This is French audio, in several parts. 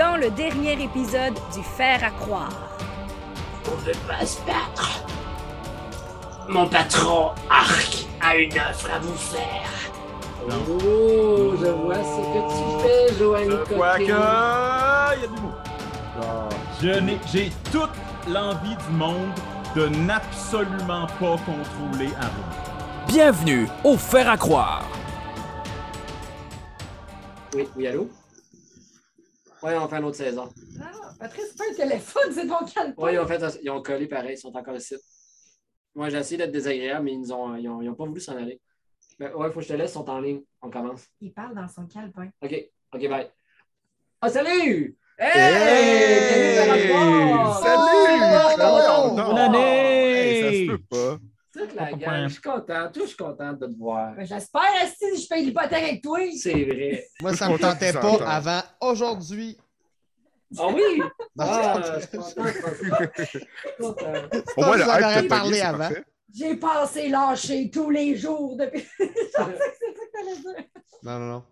dans le dernier épisode du Fer à croire. On ne veut pas se battre. Mon patron Arc a une offre à vous faire. Oh, je vois ce que tu fais, Joanny Quoique, il y a du mot. Je n'ai, j'ai toute l'envie du monde de n'absolument pas contrôler Aaron. Bienvenue au Fer à croire. Oui, oui, allô? Ouais, on fait une autre saison. Ah, Patrice, c'est pas un téléphone, c'est ton calepin. Ouais, ils ont, fait, ils ont collé pareil, ils sont encore ici. Moi, j'ai essayé d'être désagréable, mais ils n'ont ont, ils ont, ils ont pas voulu s'en aller. Ben, ouais, faut que je te laisse, ils sont en ligne. On commence. Il parle dans son calepin. OK, OK, bye. Ah, salut! Hey! Hey! Salut! Non! Bonne année! Hey, ça se peut pas. Toute la gang, je suis content. Toi, je suis content de te voir. Ben, J'espère, si je paye l'hypothèque avec toi. C'est vrai. Moi, ça suis me tentait pas avant aujourd'hui. Ah oui? Non, Ah, je suis content. je suis content. Au moins, le Vous en hype aurez de parlé avant. J'ai passé lâcher tous les jours depuis. je pensais que c'est ça que t'allais dire. Non, non, non.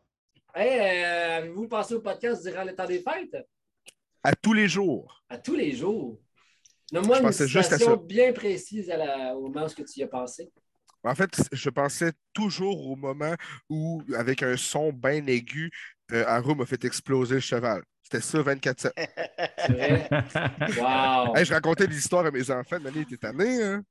Hey, euh, avez-vous passé au podcast durant le temps des fêtes? À tous les jours. À tous les jours. Donne-moi Je une pensais juste à situation ça. bien précise à la- au moment où tu y as pensé. En fait, je pensais toujours au moment où, avec un son bien aigu, euh, Haru m'a fait exploser le cheval. C'était ça, 24-7. C'est vrai? Wow! Hey, je racontais l'histoire à mes enfants, Mané était tanné, hein?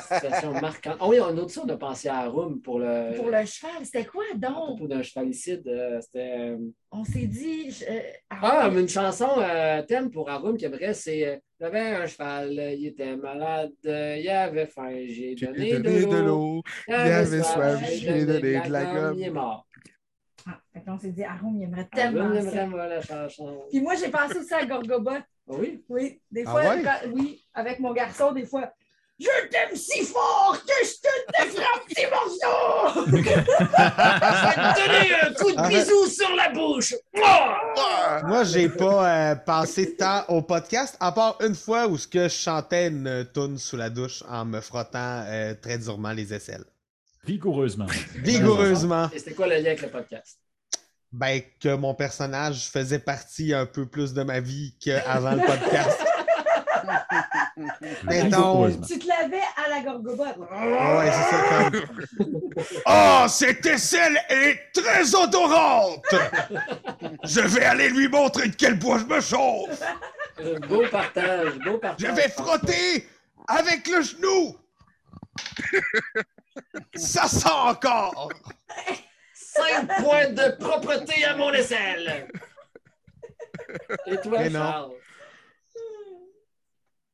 Situation marquante. Ah oui, un autre ça, on a pensé à Arum pour le. Pour le cheval, c'était quoi donc? propos d'un chevalicide. euh, C'était. euh, On s'est dit. je- euh, Ah, mais une chanson euh, thème pour Arum qui aimerait, c'est J'avais un cheval, il était malade, il avait faim, j'ai J'ai donné, donné de l'eau. il avait soif, j'ai donné de la gomme. Il est mort. Ah, fait qu'on s'est dit, Arum, il aimerait Arum tellement aimerait ça. moi la chanson. Puis moi, j'ai pensé aussi à Gorgobot. Ah oui? Oui, des Ah fois, ouais? quand- oui, avec mon garçon, des fois. Je t'aime si fort que je te défais en petits morceaux! Donnez un coup de Ah, bisou sur la bouche. Ah! Moi, j'ai pas euh, pensé tant au podcast, à part une fois où ce que je chantais une toune sous la douche en me frottant euh, très durement les aisselles. Vigoureusement. Vigoureusement. Et c'était quoi le lien avec le podcast? Ben, que mon personnage faisait partie un peu plus de ma vie qu'avant le podcast. Mettons. Tu te lavais à la Gorgobot. Ouais, c'est ça comme. Oh, cette aisselle est très odorante! Je vais aller lui montrer de quel bois je me chauffe! Euh, Beau partage, beau partage. Je vais frotter avec le genou! Ça sent encore! Cinq points de propreté à mon aisselle. Et toi, Mais. Charles?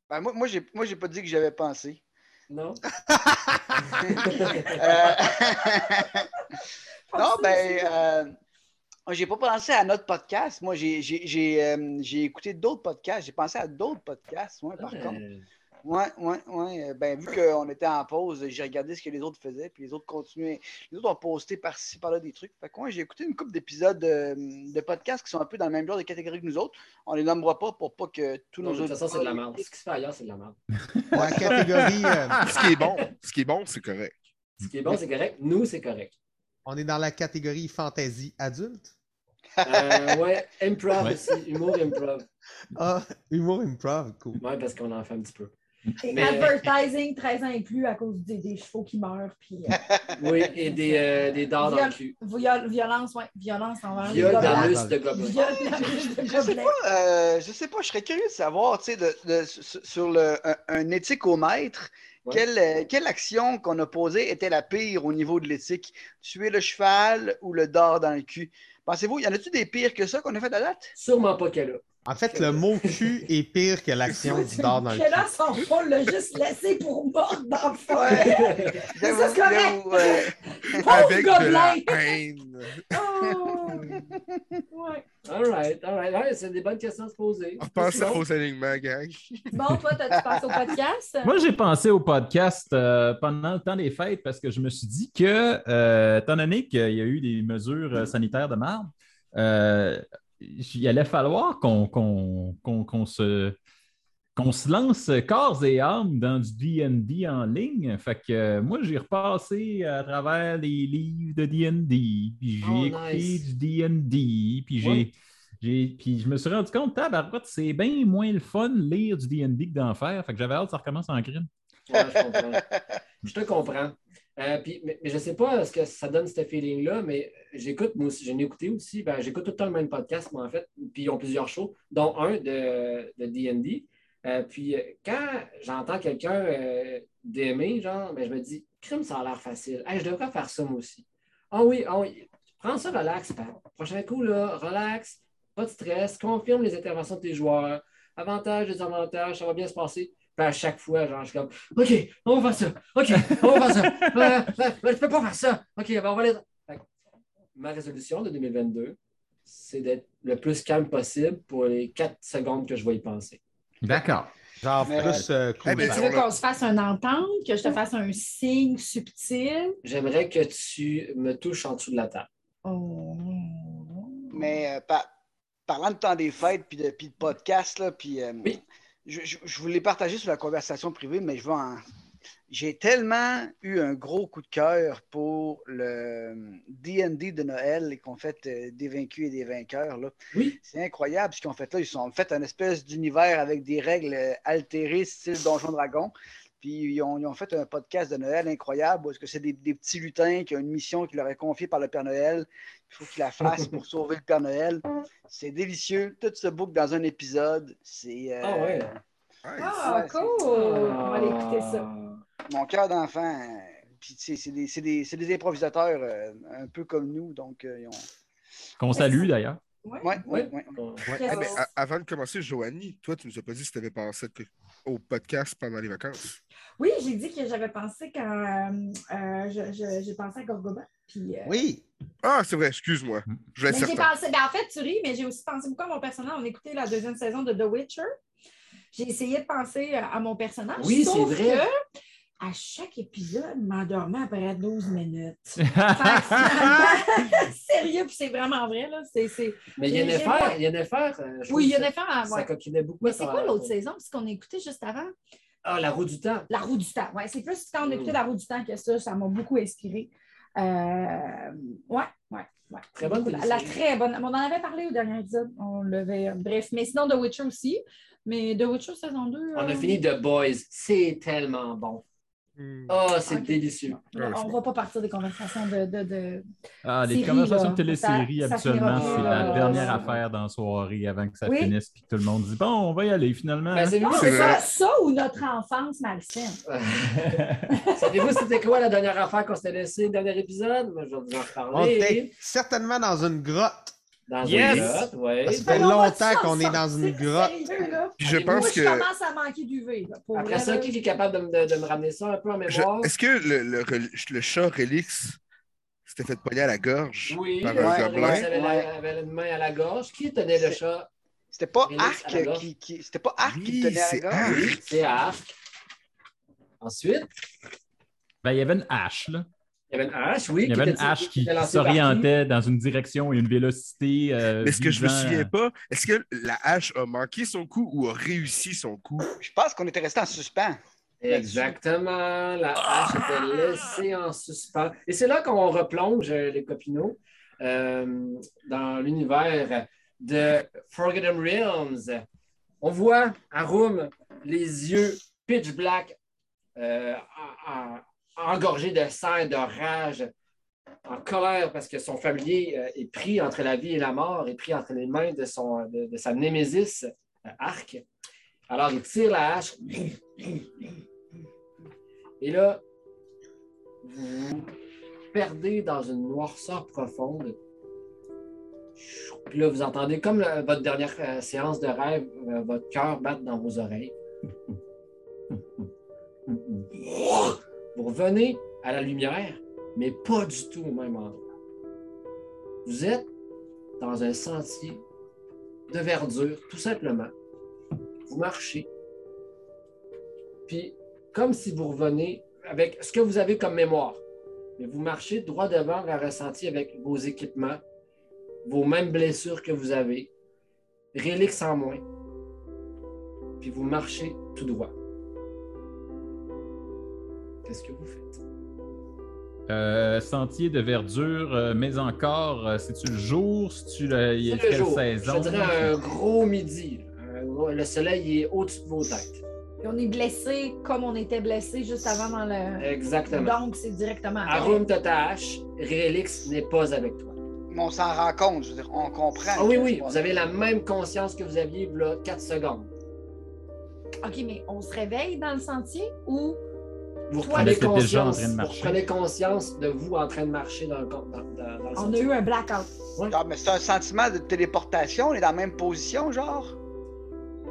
Ben, moi, moi, j'ai, moi, j'ai pas dit que j'avais pensé. Non? Euh, non, ben, euh, j'ai pas pensé à notre podcast. Moi, j'ai, j'ai, j'ai, euh, j'ai écouté d'autres podcasts. J'ai pensé à d'autres podcasts, ouais, par contre. Euh, Ouais, ouais, ouais. Euh, Ben, vu qu'on était en pause, j'ai regardé ce que les autres faisaient, puis les autres continuaient. Les autres ont posté par-ci, par-là des trucs. Fait que, ouais, j'ai écouté une couple d'épisodes de, de podcasts qui sont un peu dans le même genre de catégorie que nous autres. On les nommera pas pour pas que tous non, nos de toute façon, c'est de la merde. Ce qui se fait ailleurs, c'est de la merde. La catégorie. euh, Ce qui est bon, ce qui est bon, c'est correct. Ce qui est bon, c'est correct. Nous, c'est correct. on est dans la catégorie fantasy adulte? Euh, ouais, improv Ouais. aussi. Humour improv. Ah, humour improv, cool. Ouais, parce qu'on en fait un petit peu. Et Mais- advertising 13 ans et plus à cause des, des chevaux qui meurent. Puis, euh, Oui, et des, euh, des dards dans le cul. viol- violence, ouais. Violence envers Viol les gobelins. de gobelin. Viol d'anus de Je sais gobelins. pas, euh, je sais pas, je serais curieux de savoir, tu sais, de, de- sur sur le, un, un éthique au maître, Ouais. quelle, euh, quelle action qu'on a posée était la pire au niveau de l'éthique? Tuer le cheval ou le dard dans le cul? Pensez-vous, y en a-tu des pires que ça qu'on a fait à date? Sûrement pas qu'elle a. En fait, le mot cul est pire que l'action du dard dans le cul. a son rôle l'a juste laissé pour mordre dans le fond. Ouais. Ça, c'est correct. euh, Pauvre Avec de la haine. Oh! Ouais. All right, all right. Ouais, c'est des bonnes questions à se poser. Repensez Sinon, aux alignements, gang. Bon, toi, t'as-tu passé au podcast? Moi, j'ai pensé au podcast euh, pendant le temps des fêtes parce que je me suis dit que, euh, étant donné qu'il y a eu des mesures euh, sanitaires de marde, euh, il allait falloir qu'on se, se lance corps et âme dans du D&D en ligne. Fait que euh, moi, j'ai repassé à travers les livres de D&D, puis j'ai Oh, écouté nice. du D&D, puis j'ai... Ouais. Puis je me suis rendu compte, tabarouette, c'est bien moins le fun lire du D&D que d'en faire. Fait que j'avais hâte que ça recommence en crime. Ouais, je comprends. je te comprends. Euh, puis, mais, je ne sais pas ce que ça donne, ce feeling-là, mais j'écoute, moi aussi, j'en ai écouté aussi. Ben, j'écoute tout le temps le même podcast, moi, en fait. Puis ils ont plusieurs shows, dont un de D&D. Euh, puis euh, quand j'entends quelqu'un euh, d'aimer, genre, ben, je me dis, crime, ça a l'air facile. Hey, je devrais faire ça, moi aussi. Ah oui, ah oui. Prends ça, relax. Prochain coup, là, relax, pas de stress, confirme les interventions de tes joueurs. Avantages, désavantages, ça va bien se passer. Puis à chaque fois, genre, je suis comme, OK, on va faire ça. OK, on va faire ça. Euh, euh, euh, je peux pas faire ça. OK, ben, on va que ma résolution de 2022, c'est d'être le plus calme possible pour les 4 secondes que je vais y penser. D'accord. Genre Mais- plus euh, cool. Ben, Tu veux qu'on se fasse une entente, que je te fasse un signe subtil? J'aimerais que tu me touches en dessous de la table. Oh. Mais euh, par- parlant de temps des fêtes puis de, puis de podcast, là, puis, euh, Oui. Je, je- je voulais partager sur la conversation privée, mais je vais en. J'ai tellement eu un gros coup de cœur pour le D&D de Noël qu'on fait euh, des vaincus et des vainqueurs. Là. Oui. C'est incroyable ce qu'ils ont fait là. Ils ont fait un espèce d'univers avec des règles euh, altérées, style Donjon Dragon. Puis ils ont, ils ont fait un podcast de Noël incroyable où est-ce que c'est des, des petits lutins qui ont une mission qui leur est confiée par le Père Noël. Il faut qu'ils la fassent pour sauver le Père Noël. C'est délicieux. Tout se boucle dans un épisode. C'est euh, Ah ouais. Nice. Ah, Ouais, cool! On va aller écouter ça. mon cœur d'enfant. Puis c'est c'est des, c'est des- c'est des improvisateurs euh, un peu comme nous. Donc, euh, ils ont. Qu'on salue d'ailleurs. Ouais. Ouais, Oui. ouais, ouais. Ben, a- avant de commencer, Joanie, toi, tu nous as pas dit si tu avais pensé que- au podcast pendant les vacances. Oui, j'ai dit que j'avais pensé quand euh, euh, je- je- j'ai pensé à Gorgoba. Puis, euh, Oui. Ah, c'est vrai, excuse-moi. Je vais mais être j'ai pensé, ben, en fait, tu ris, mais j'ai aussi pensé beaucoup à mon personnage. On écoutait la deuxième saison de The Witcher. J'ai essayé de penser euh, à mon personnage. Oui, sauf c'est vrai. que à chaque épisode, m'endormais après 12 minutes. Sérieux, puis c'est vraiment vrai. Là. C'est, c'est... Mais J'ai- j'ai Yennefer, Yennefer, euh, Oui, Yennefer, ça, ouais. ça coquinait beaucoup. Mais c'est quoi l'autre saison? Parce qu'on a écouté juste avant? Ah, la roue du temps. La roue du temps. Ouais, c'est plus quand on a écouté Mm. La roue du temps que ça, ça m'a beaucoup inspiré. Euh, ouais, ouais, ouais. Très bonne la, la très bonne. On en avait parlé au dernier épisode. On l'avait. Bref, mais sinon, The Witcher aussi. Mais The Witcher saison 2. On a euh, fini The Boys. C'est tellement bon. Hmm. Oh, c'est délicieux. On ne va pas partir des conversations de. de, de... Ah, les conversations là. de téléséries, habituellement, c'est la là. dernière affaire dans la soirée avant que ça Oui. finisse puis que tout le monde dit Bon, on va y aller finalement. Ben, c'est Non, C'est c'est ça, ça ou notre enfance malsaine. Savez-vous c'était quoi la dernière affaire qu'on s'était laissé, le dernier épisode? Je vais vous en On reparler. était certainement dans une grotte. Dans Yes! une grotte, ouais. Ça fait Ben, va longtemps qu'on est dans une grotte. Puis je Moi, pense Moi, je que. commence à manquer d'UV. Après vrai, ça, qui est capable de, me- de- de me ramener ça un peu en je- mémoire? Est-ce que le, le, le chat Relix s'était fait pogner à la gorge Oui, par un Ouais. la- avait une main à la gorge. Qui tenait le chat? C'était pas la Arc qui, qui- c'était pas Arc qui Oui, le tenait à c'est la gorge? Arc. Oui, c'est Arc. Ensuite, Ben, il y avait une hache, là. Il y avait une hache, oui. Il y avait une hache qui s'orientait dans une direction et une vélocité. euh, Mais ce que je me souviens pas, est-ce que la hache a manqué son coup ou a réussi son coup? Je pense qu'on était resté en suspens. Exactement. La hache était laissée en suspens. Et c'est là qu'on replonge, euh, les copineaux, euh, dans l'univers de Forgotten Realms. On voit Arum, les yeux pitch black, euh, engorgés de sang de rage, en colère parce que son familier euh, est pris entre la vie et la mort, est pris entre les mains de, sa némésis, euh, Arc. Alors, il tire la hache. Et là, vous perdez dans une noirceur profonde. Puis là, vous entendez, comme votre dernière euh, séance de rêve, votre cœur battre dans vos oreilles. Vous revenez à la lumière, mais pas du tout au même endroit. Vous êtes dans un sentier de verdure, tout simplement. Vous marchez. Puis, comme si vous revenez avec ce que vous avez comme mémoire. Mais vous marchez droit devant vers un sentier avec vos équipements, vos mêmes blessures que vous avez, reliques en moins. Puis vous marchez tout droit. Qu'est-ce que vous faites? Euh, sentier de verdure, euh, mais encore, euh, c'est-tu le jour? C'est-tu le, il y a C'est le quelle jour. saison? Je dirais un gros midi. là. Le soleil il est au-dessus de vos têtes. On est blessé comme on était blessé juste avant dans le. Exactement. Donc, c'est directement. Arum te tâche, Relix n'est pas avec toi. Mais on s'en rend compte, je veux dire, on comprend. Ah oui, oui, vous avez la même conscience que vous aviez a 4 secondes. OK, mais on se réveille dans le sentier ou. Vous reprenez déjà en conscience, train de vous reprenez conscience de vous en train de marcher dans le, dans, dans- dans le On a eu un blackout. Ah, mais c'est un sentiment de téléportation, on est dans la même position, genre?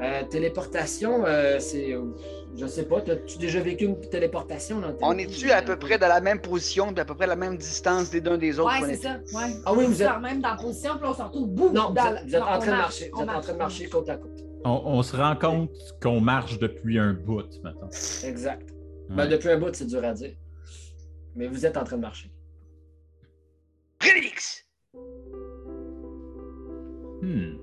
Euh, téléportation, euh, c'est. euh, je sais pas, as-tu déjà vécu une téléportation dans ta On est-tu à peu près dans la même position, puis à peu près la même distance des uns des autres? Ouais, qu'on c'est est- ça. Ouais. Ah oui, On vous est êtes- même dans la position, puis on se retrouve boum. Non, vous dans êtes, vous êtes non, en on train de marche, marcher. Vous on êtes en train de marcher côte à côte. On, on se rend compte qu'on marche depuis un bout maintenant. Exact. Ouais. Ben, depuis un bout, c'est dur à dire. Mais vous êtes en train de marcher. Relix! Hmm.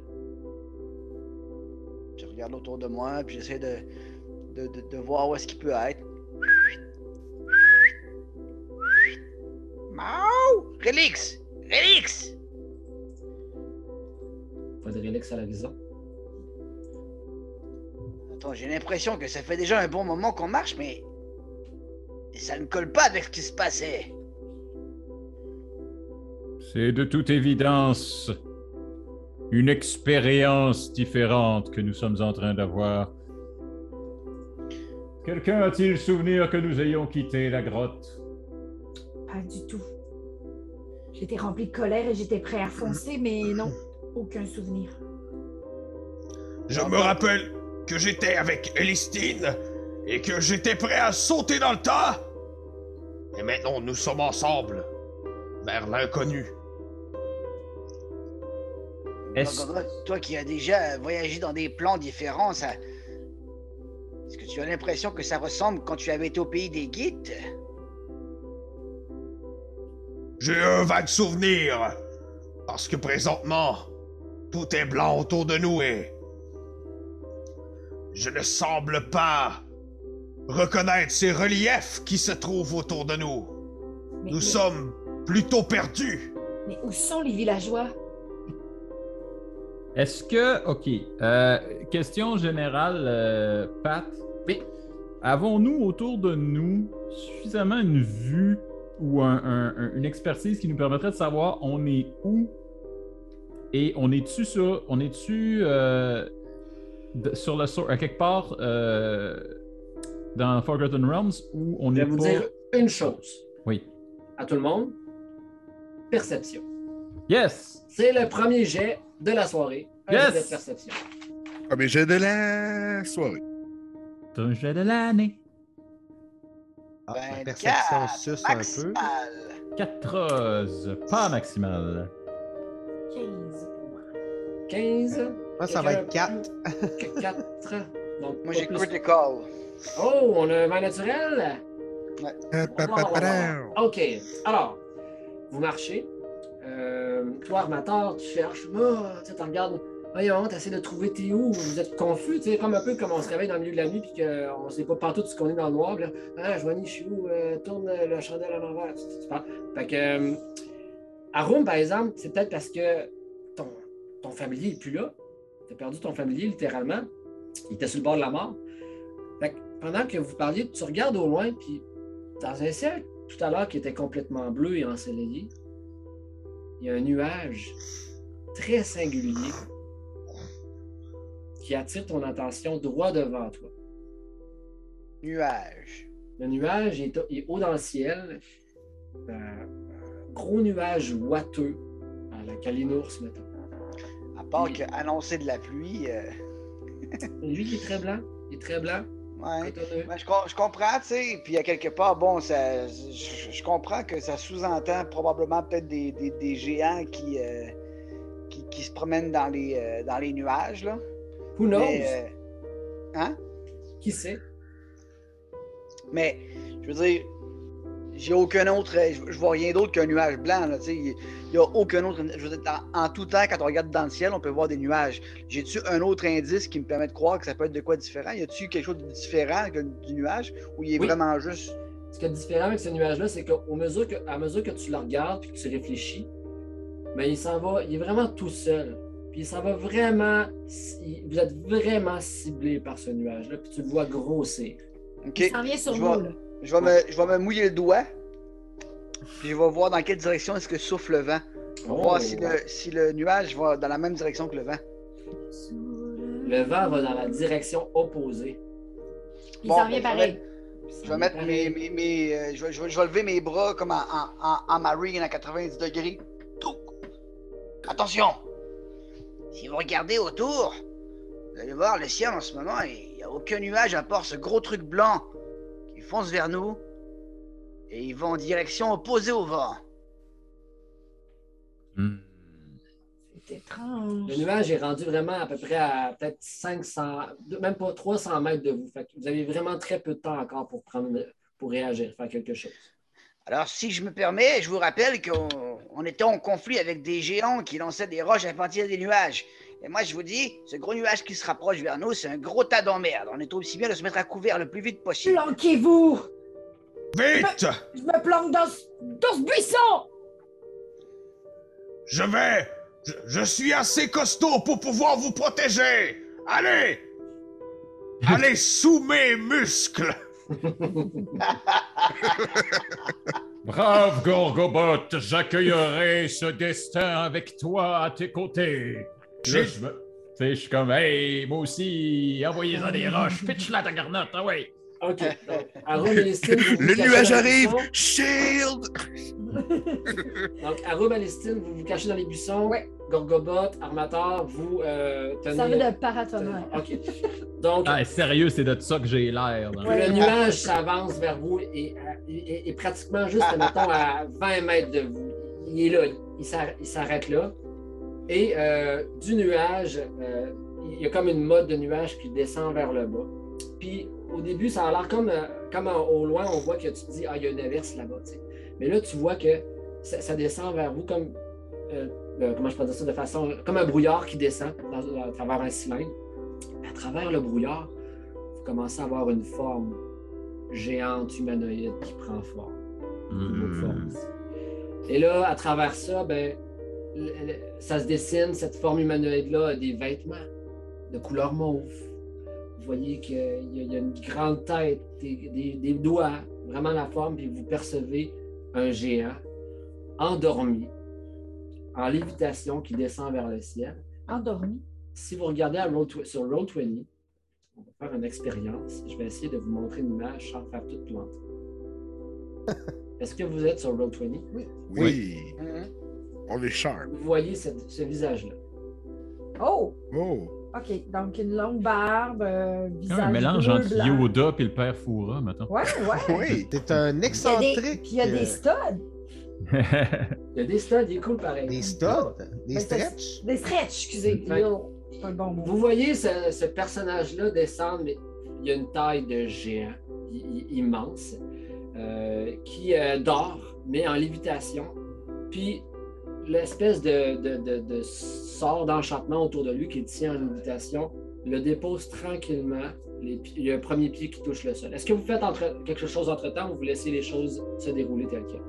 Je regarde autour de moi, puis j'essaie de, de, de- de voir où est-ce qu'il peut être. Mau! Relix! Relix! Pas de Relix à l'horizon. Attends, j'ai l'impression que ça fait déjà un bon moment qu'on marche, mais ça ne colle pas avec ce qui se passait. C'est de toute évidence une expérience différente que nous sommes en train d'avoir. Quelqu'un a-t-il souvenir que nous ayons quitté la grotte? Pas du tout. J'étais rempli de colère et j'étais prêt à foncer, mais non, aucun souvenir. Je me rappelle que j'étais avec Elistine et que j'étais prêt à sauter dans le tas. Et maintenant, nous sommes ensemble vers l'inconnu. Est-ce- Toi, toi qui as déjà voyagé dans des plans différents, ça. Est-ce que tu as l'impression que ça ressemble quand tu avais été au pays des guides? J'ai un vague souvenir. Parce que présentement, tout est blanc autour de nous et. Je ne semble pas reconnaître ces reliefs qui se trouvent autour de nous. Mais, Nous mais- sommes plutôt perdus. mais où sont les villageois? Est-ce que, OK, euh, question générale, euh, Pat. Oui. Avons-nous autour de nous suffisamment une vue ou un- un- un- une expertise qui nous permettrait de savoir on est où et on est-tu sur, on est-tu euh, sur le sur, à quelque part euh, dans Forgotten Realms où on Je est vais vous pas... dire une chose Oui. à tout le monde. Perception. Yes. C'est le premier jet de la soirée. Un Yes! jet de perception. Premier jet de la soirée. Ton jet de l'année. Ah, ma 24, perception suce un peu. Maximal. 14, pas maximal. 15 pour moi. 15. Moi, ça va être 4. 4. Donc, Moi, plus- critical. Oh, on a un vin naturel? Pa, pa, pa. OK. Alors, vous marchez. Euh, toi, Armateur, tu cherches. Ah, tu sais, regardes. Voyons, tu essaies de trouver t'es où? Vous êtes confus. Tu sais, comme un peu comme on se réveille dans le milieu de la nuit puis qu'on ne sait pas partout ce qu'on est dans le noir. puis là, ah, Joanie, je suis où? Euh, tourne euh, le chandelle à l'envers. Tu, tu- tu parles. Fait que. euh, à Rome, par exemple, c'est peut-être parce que ton, ton familier n'est plus là. Tu as perdu ton familier, littéralement. Il était sur le bord de la mort. Pendant que vous parliez, tu regardes au loin, puis dans un ciel tout à l'heure qui était complètement bleu et ensoleillé, il y a un nuage très singulier qui attire ton attention droit devant toi. Nuage. Le nuage est, est haut dans le ciel, un gros nuage ouateux à la calinours, mettons. À part Oui. que annoncer de la pluie. euh, Lui qui est très blanc, il est très blanc, ouais. Ben, je, je comprends, tu sais, puis à quelque part, bon, ça, je, je comprends que ça sous-entend probablement peut-être des, des- des géants qui, euh, qui, qui se promènent dans les, euh, dans les nuages, là. Who knows? Mais, euh, hein? Qui sait? Mais, je veux dire, j'ai aucun autre, euh, je, je vois rien d'autre qu'un nuage blanc, là, tu sais. Il n'y a aucun autre, je veux dire, en, en tout temps, quand on regarde dans le ciel, on peut voir des nuages. J'ai-tu un autre indice qui me permet de croire que ça peut être de quoi différent? Y a-tu quelque chose de différent que du nuage? Ou il est Oui. vraiment juste... ce qui est différent avec ce nuage-là, c'est qu'à mesure que, à mesure que tu le regardes et que tu réfléchis, ben, il s'en va, il est vraiment tout seul. Puis ça va vraiment, il- vous êtes vraiment ciblé par ce nuage-là, puis tu le vois grossir. OK. Il s'en vient sur Je nous, vois- là. Je vais, me, je vais me mouiller le doigt. Puis je vais voir dans quelle direction est-ce que souffle le vent. On va Oh. voir si le, si le nuage va dans la même direction que le vent. Le vent va dans la direction opposée. Il Bon, s'en vient je vais pareil. Je vais mettre mes. mes, mes, euh, je, vais, je vais- je vais lever mes bras comme en, en, en, en marine à 90 degrés. Tout. Attention! Si vous regardez autour, vous allez voir le ciel en ce moment, il n'y a aucun nuage à part ce gros truc blanc fonce vers nous. Et il va en direction opposée au vent. Hmm. C'est étrange. Le nuage est rendu vraiment à peu près à peut-être 500, même pas 300 mètres de vous. Fait que vous avez vraiment très peu de temps encore pour, prendre, pour réagir, faire quelque chose. Alors, si je me permets, je vous rappelle qu'on on était en conflit avec des géants qui lançaient des roches à partir des nuages. Et moi, je vous dis, ce gros nuage qui se rapproche vers nous, c'est un gros tas d'emmerde. On est aussi bien de se mettre à couvert le plus vite possible. Planquez-vous! Vite! Je me planque dans ce, dans ce buisson! Je vais! Je, je suis assez costaud pour pouvoir vous protéger! Allez! Allez sous mes muscles! Brave Gorgobot, j'accueillerai ce destin avec toi à tes côtés. Là, je me- tu sais, je suis comme, hey, moi aussi, envoyez-en des roches, pitch-la ta garnotte, ah ouais. OK. Donc, Arum et Lestine, vous vous Le cachez nuage dans les arrive! buissons. Shield! Donc, Arum et Lestine, vous vous cachez dans les buissons. Ouais. Gorgobot, Armator, vous euh, tenez... Ça veut de paratonnerre. OK. Donc, Ah, sérieux, c'est de ça que j'ai l'air. Ouais. le nuage s'avance vers vous et, et- et pratiquement juste, mettons, à 20 mètres de vous. Il est là, il s'arr- il s'arrête là. Et euh, du nuage, euh, il y a comme une mode de nuage qui descend vers le bas. Puis au début, ça a l'air comme, euh, comme au loin, on voit que tu te dis, ah, il y a une averse là-bas. tu sais. Mais là, tu vois que ça, ça descend vers vous comme, euh, comment je peux dire ça de façon, comme un brouillard qui descend dans- à travers un cylindre. À travers le brouillard, vous commencez à avoir une forme géante humanoïde qui prend forme. une autre Hmm. forme. Et là, à travers ça, ben, ça se dessine, cette forme humanoïde-là a des vêtements de couleur mauve. Vous voyez qu'il y, a- il y a une grande tête, des, des- des doigts, vraiment la forme, puis vous percevez un géant endormi, en lévitation, qui descend vers le ciel. Endormi. Si vous regardez à Roll tw- sur Roll20, on va faire une expérience. Je vais essayer de vous montrer une image sans faire toute plante. Est-ce que vous êtes sur Roll20? Oui. Oui, Mhm. On est sharp. Vous voyez cette- ce visage-là. Oh! Oh! OK. Donc, une longue barbe, euh, visage un mélange bleu, entre blanc. Yoda et le père Foura, mettons. Ouais, ouais. Oui! T'es un Il y a des, excentrique. puis il y a des euh, studs. Il y a des studs, il est cool pareil. Des studs? Des stretch? Des stretch, excusez. C'est pas le bon mot. Vous voyez ce, ce personnage-là descendre, mais il a une taille de géant immense, euh, qui euh, dort, mais en lévitation. Puis l'espèce de, de- de- de sort d'enchantement autour de lui qui tient en lévitation le dépose tranquillement. Les il y a un premier pied qui touche le sol. Est-ce que vous faites entre- quelque chose entre-temps ou vous laissez les choses se dérouler telles quelles?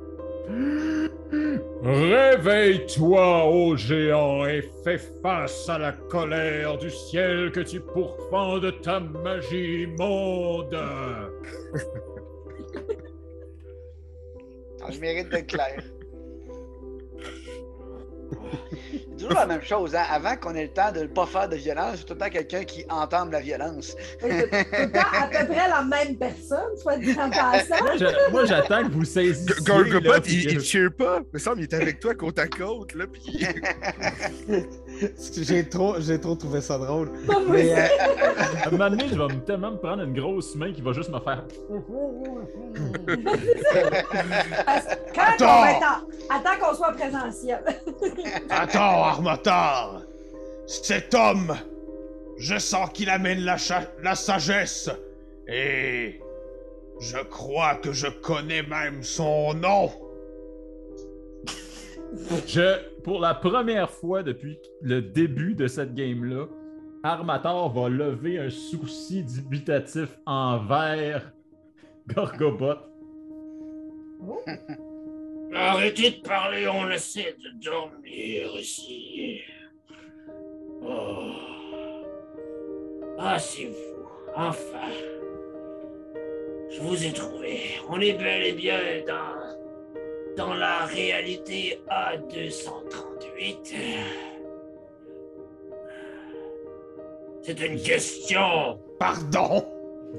Réveille-toi, ô géant, et fais face à la colère du ciel que tu pourfends de ta magie immonde. Ah, je mérite d'être clair. C'est toujours la même chose, hein? Avant qu'on ait le temps de ne pas faire de violence, c'est tout le temps quelqu'un qui entame la violence. Fait que Tout le temps à peu près la même personne, soit dit en passant. Moi, j'attends que vous saisissiez. Gorgobot, il, il que- cheer pas. Il me semble qu'il est avec toi côte à côte, là, pis... J'ai trop, j'ai trop trouvé ça drôle. Pas moi Mais, euh, À un moment donné, je vais me- tellement me prendre une grosse main qui va juste me faire. Quand Attends. on va être en- Attends qu'on soit présentiel. Attends, Armatar! Cet homme, je sens qu'il amène la, cha- la sagesse. Et je crois que je connais même son nom. Je, pour la première fois depuis le début de cette game-là, Armator va lever un souci dubitatif envers Gorgobot. Oh. Arrêtez de parler, on essaie de dormir ici. Oh. Ah, c'est vous, enfin. Je vous ai trouvé. On est bel et bien dans, dans la réalité A238. C'est une question. Pardon?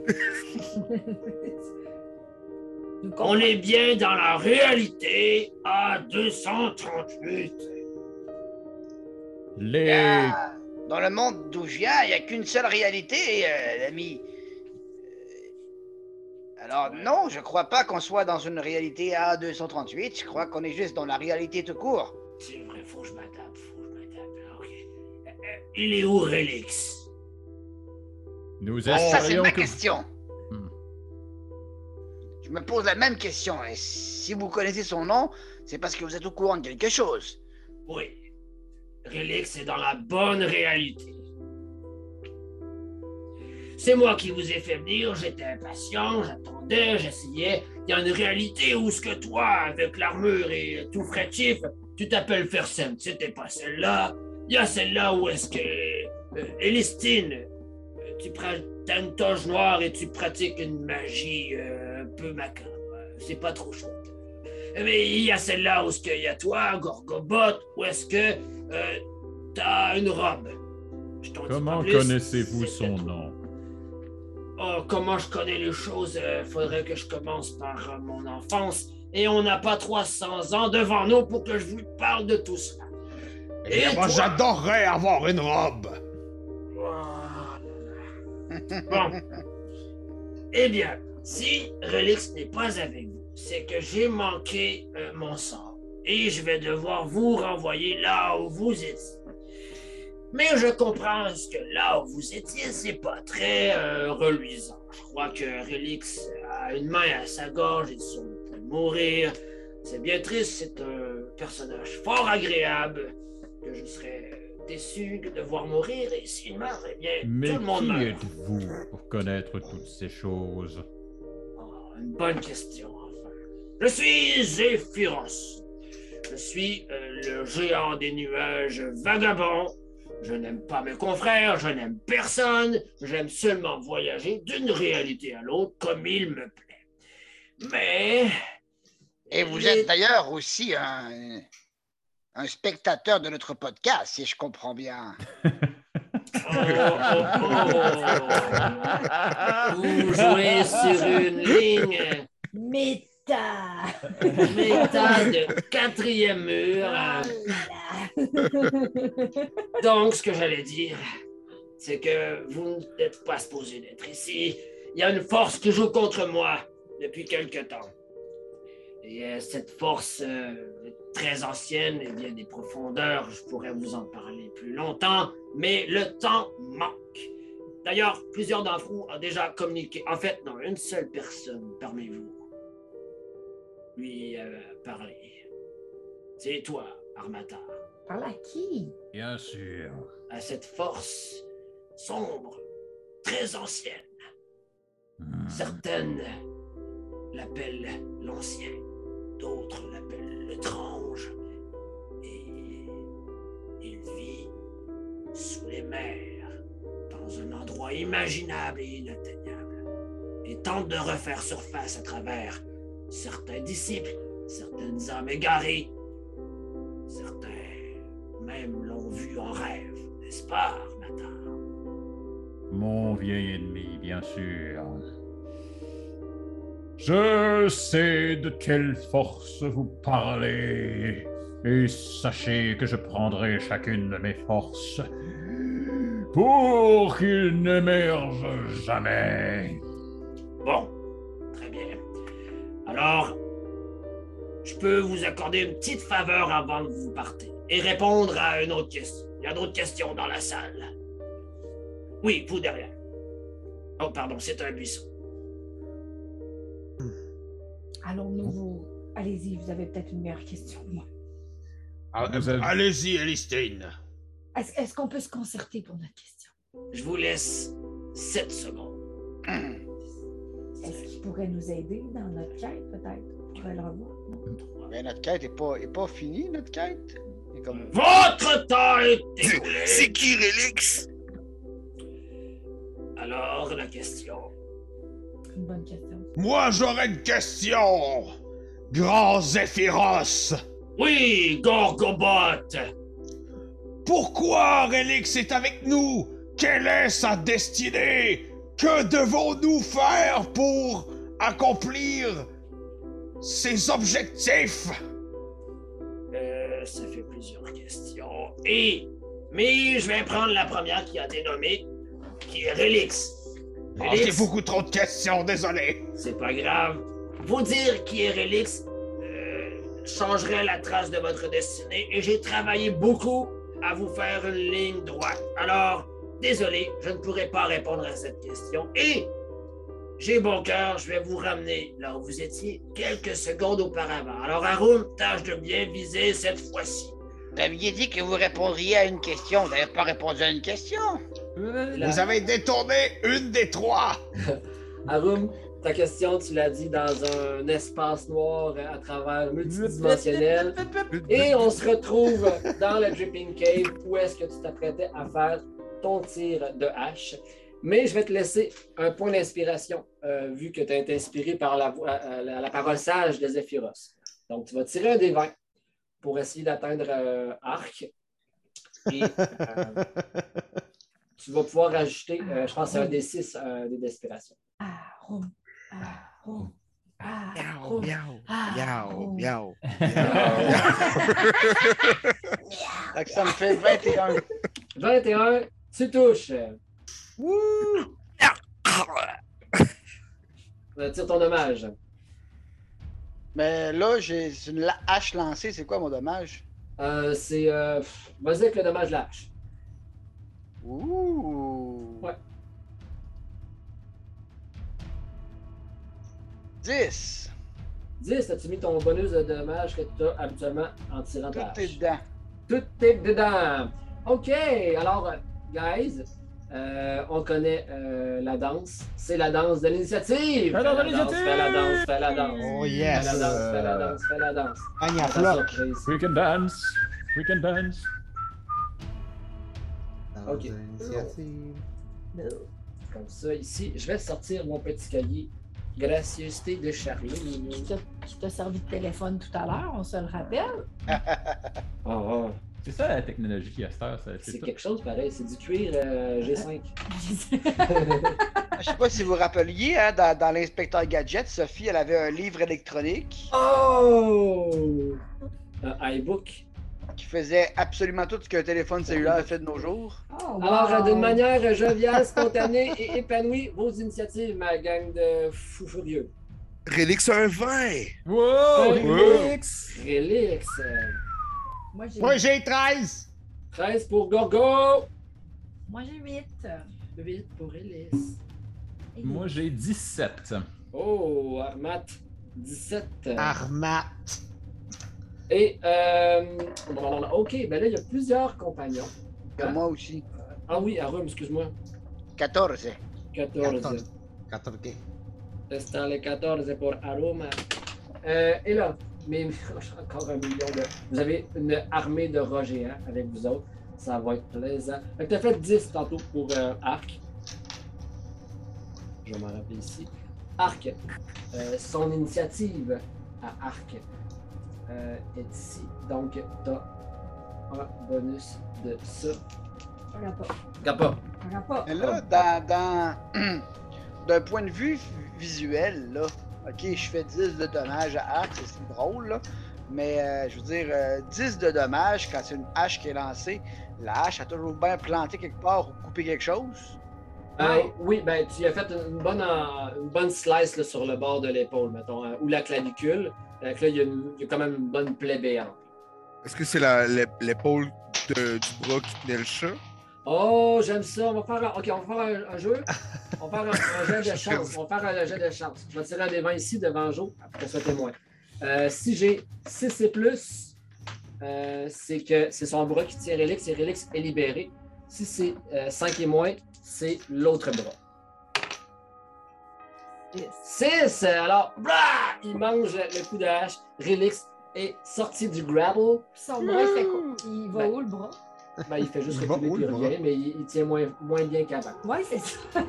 On est bien dans la réalité A238. Les. Ah, dans le monde d'où je viens, il n'y a qu'une seule réalité, euh, l'ami. Alors non, je crois pas qu'on soit dans une réalité A238. Je crois qu'on est juste dans la réalité tout court. C'est vrai, faut que je m'adapte, faut que je m'adapte. Ok. Euh, euh, Il est où Relix? Nous Ah, ça, c'est ma que. question. Hmm. Je me pose la même question. Et si vous connaissez son nom, c'est parce que vous êtes au courant de quelque chose. Oui. Relix est dans la bonne réalité. C'est moi qui vous ai fait venir, j'étais impatient, j'attendais, j'essayais. Il y a une réalité où ce que toi, avec l'armure et tout frétif, tu t'appelles Fersem. C'était pas celle-là. Il y a celle-là où est-ce que... Euh, Elistine, euh, tu prends une toge noire et tu pratiques une magie euh, un peu macabre. C'est pas trop chaud. Mais il y a celle-là où est-ce qu'il y a toi, Gorgobot, où est-ce que euh, t'as une robe. Je Comment connaissez-vous son nom? Oh, comment je connais les choses, euh, faudrait que je commence par euh, mon enfance. Et on n'a pas 300 ans devant nous pour que je vous parle de tout ça. Eh Et moi, toi? j'adorerais avoir une robe. Bon. eh bien, si Relix n'est pas avec vous, c'est que j'ai manqué euh, mon sort. Et je vais devoir vous renvoyer là où vous étiez. Mais je comprends ce que là où vous étiez, c'est pas très euh, reluisant. Je crois que Relix a une main à sa gorge et sur le point de mourir. C'est bien triste, c'est un personnage fort agréable que je serais déçu de voir mourir et s'il meurt, eh bien, Mais tout le monde qui meurt. êtes-vous pour connaître toutes ces choses? Oh, une bonne question, enfin. Je suis Zéphyros. Je suis euh, le géant des nuages vagabond. Je n'aime pas mes confrères, je n'aime personne. J'aime seulement voyager d'une réalité à l'autre comme il me plaît. Mais. Et vous Les- êtes d'ailleurs aussi un, un spectateur de notre podcast, si je comprends bien. Oh, oh, oh. Vous jouez sur une ligne Méta! méta de quatrième mur. Ah Donc, ce que j'allais dire, c'est que vous n'êtes pas supposé d'être ici. Il y a une force qui joue contre moi depuis quelque temps. Et euh, cette force euh, est très ancienne et vient des profondeurs. Je pourrais vous en parler plus longtemps, mais le temps manque. D'ailleurs, plusieurs d'entre vous ont déjà communiqué. En fait, non, une seule personne parmi vous lui a parlé. C'est toi, Armatar. Parle à qui? Bien sûr. à cette force sombre, très ancienne. Hmm. Certaines l'appellent l'ancien, d'autres l'appellent l'étrange. Et il vit sous les mers, dans un endroit imaginable et inatteignable, et tente de refaire surface à travers certains disciples, certaines âmes égarées. Certains même l'ont vu en rêve, n'est-ce pas, Armatar? Mon vieil ennemi, bien sûr. Je sais de quelle force vous parlez, et sachez que je prendrai chacune de mes forces pour qu'il n'émerge jamais. Bon. Alors, je peux vous accorder une petite faveur avant que vous partez et répondre à une autre question. Il y a d'autres questions dans la salle. Oui, vous derrière. Oh, pardon, c'est un buisson. Allons-nous vous. Allez-y, vous avez peut-être une meilleure question que moi. Ah, avez- Allez-y, Elistine. Est-ce est-ce qu'on peut se concerter pour notre question? Je vous laisse 7 secondes. Est-ce qu'il pourrait nous aider dans notre quête, peut-être? Pour pourrait le revoir. Ben, notre quête n'est pas, est pas finie, notre quête. Comme... Votre temps est écoulé. C'est qui, Relix? Alors, la question. Une bonne question. Moi, j'aurais une question. Grand Zéphyros, Oui, Gorgobot. pourquoi Relix est avec nous? Quelle est sa destinée? Que devons-nous faire pour accomplir ses objectifs? Euh, ça fait plusieurs questions. Et, mais je vais prendre la première qui a été nommée, qui est Relix. Oh, J'ai beaucoup trop de questions, désolé. c'est pas grave. Vous dire qui est Relix euh, changerait la trace de votre destinée et j'ai travaillé beaucoup à vous faire une ligne droite. Alors, désolé, je ne pourrai pas répondre à cette question. Et j'ai bon cœur, je vais vous ramener là où vous étiez quelques secondes auparavant. Alors, Haroun, tâche de bien viser cette fois-ci. Vous aviez dit que vous répondriez à une question. Vous n'avez pas répondu à une question. Vous avez détourné une des trois. Arum, ta question, tu l'as dit dans un espace noir à travers multidimensionnel. Et on se retrouve dans le Dripping Cave où est-ce que tu t'apprêtais à faire ton tir de hache. Mais je vais te laisser un point d'inspiration, euh, vu que tu as été inspiré par la, voix- euh, la, la parole sage de Zephyros. Donc, tu vas tirer un des 20 pour essayer d'atteindre euh, Arc. Et euh, tu vas pouvoir ajouter, euh, je pense, que c'est un des 6 des d'inspiration. Miaou, miaou, miaou, miaou. Ça me fait 21. 21, tu touches. Euh, Tire ton dommage. Mais là, j'ai une la- hache lancée. C'est quoi mon dommage? Euh, c'est. euh, Vas-y avec le dommage lâche. Ouh! Ouais. 10. 10, as-tu mis ton bonus de dommage que tu as habituellement en tirant ta Tout est hache? dedans. Tout est dedans. OK, alors, guys, euh, on connaît euh, la danse. C'est la danse de l'initiative. Fais la danse, l'initiative! Fais la danse, fais la danse. Oh Fais yes! la danse, fais la danse, fais la danse. We can dance. We can dance. Dans Ok. Comme ça, ici, je vais sortir mon petit cahier. Gracieuseté de Charlie. Qui t'a- qui t'a servi de téléphone tout à l'heure, on se le rappelle. Ah, ah. C'est ça la technologie qui a cette heure. ça- C'est quelque chose pareil, c'est du cuir euh, G5. Je sais pas si vous vous rappeliez, hein, dans, dans l'inspecteur Gadget, Sophie, elle avait un livre électronique Oh! Un iBook. qui faisait absolument tout ce qu'un téléphone cellulaire fait de nos jours. Oh, Alors, euh, wow. d'une manière joviale, spontanée et épanouie, vos initiatives, ma gang de fous furieux. Relix un 20. Wow! Relix! Relix. Euh, Moi, j'ai Moi, j'ai 13! 13 pour Gorgo. Moi, j'ai 8. 8 pour Relix. Moi, j'ai 17. Oh, Matt, 17. Armat! Et, euh, ok, ben là, il y a plusieurs compagnons. Comme moi aussi. Ah oui, Arum, excuse-moi. 14. 14. 14. Restant les 14 pour Arum. Euh, et là, mais encore un million de. Vous avez une armée de rats géants avec vous autres. Ça va être plaisant. Fait que t'as fait 10 tantôt pour euh, Arc. Je vais m'en rappeler ici. Arc, euh, son initiative à Arc euh, est ici. Donc, t'as un bonus de ça. Regarde pas. Regarde pas. Regarde pas. Mais là, dans, dans- d'un point de vue visuel, là, ok, je fais 10 de dommages à arc, c'est- drôle, là. Mais euh, je veux dire, euh, 10 de dommages quand c'est une hache qui est lancée, la hache a toujours bien planté quelque part ou coupé quelque chose? Euh, oui, ben tu as fait une bonne, une bonne slice là, sur le bord de l'épaule, mettons, hein, ou la clavicule. Donc là, il y, a une- il y a quand même une bonne plaie béante. Est-ce que c'est l'épaule de- du bras qui tenait le chat? Oh, j'aime ça. On va faire un, ok, on va faire un, un jeu. On va faire un, un jet de chance. On va faire un jet de chance. Je vais tirer un des 20 ici devant Joe pour ce témoin. Euh, si j'ai 6 et plus, euh, c'est que c'est son bras qui tient Relix et Relix est libéré. Si c'est 5 et moins, c'est l'autre bras. Yes. 6. Alors, blah, il mange le coup de hache. Relix est sorti du grapple. Puis son bras, il fait quoi? Il va Ben. où le bras? Ben, il fait juste reculer puis revient, mais il, il tient moins, moins bien qu'avant. Ouais, c'est ça.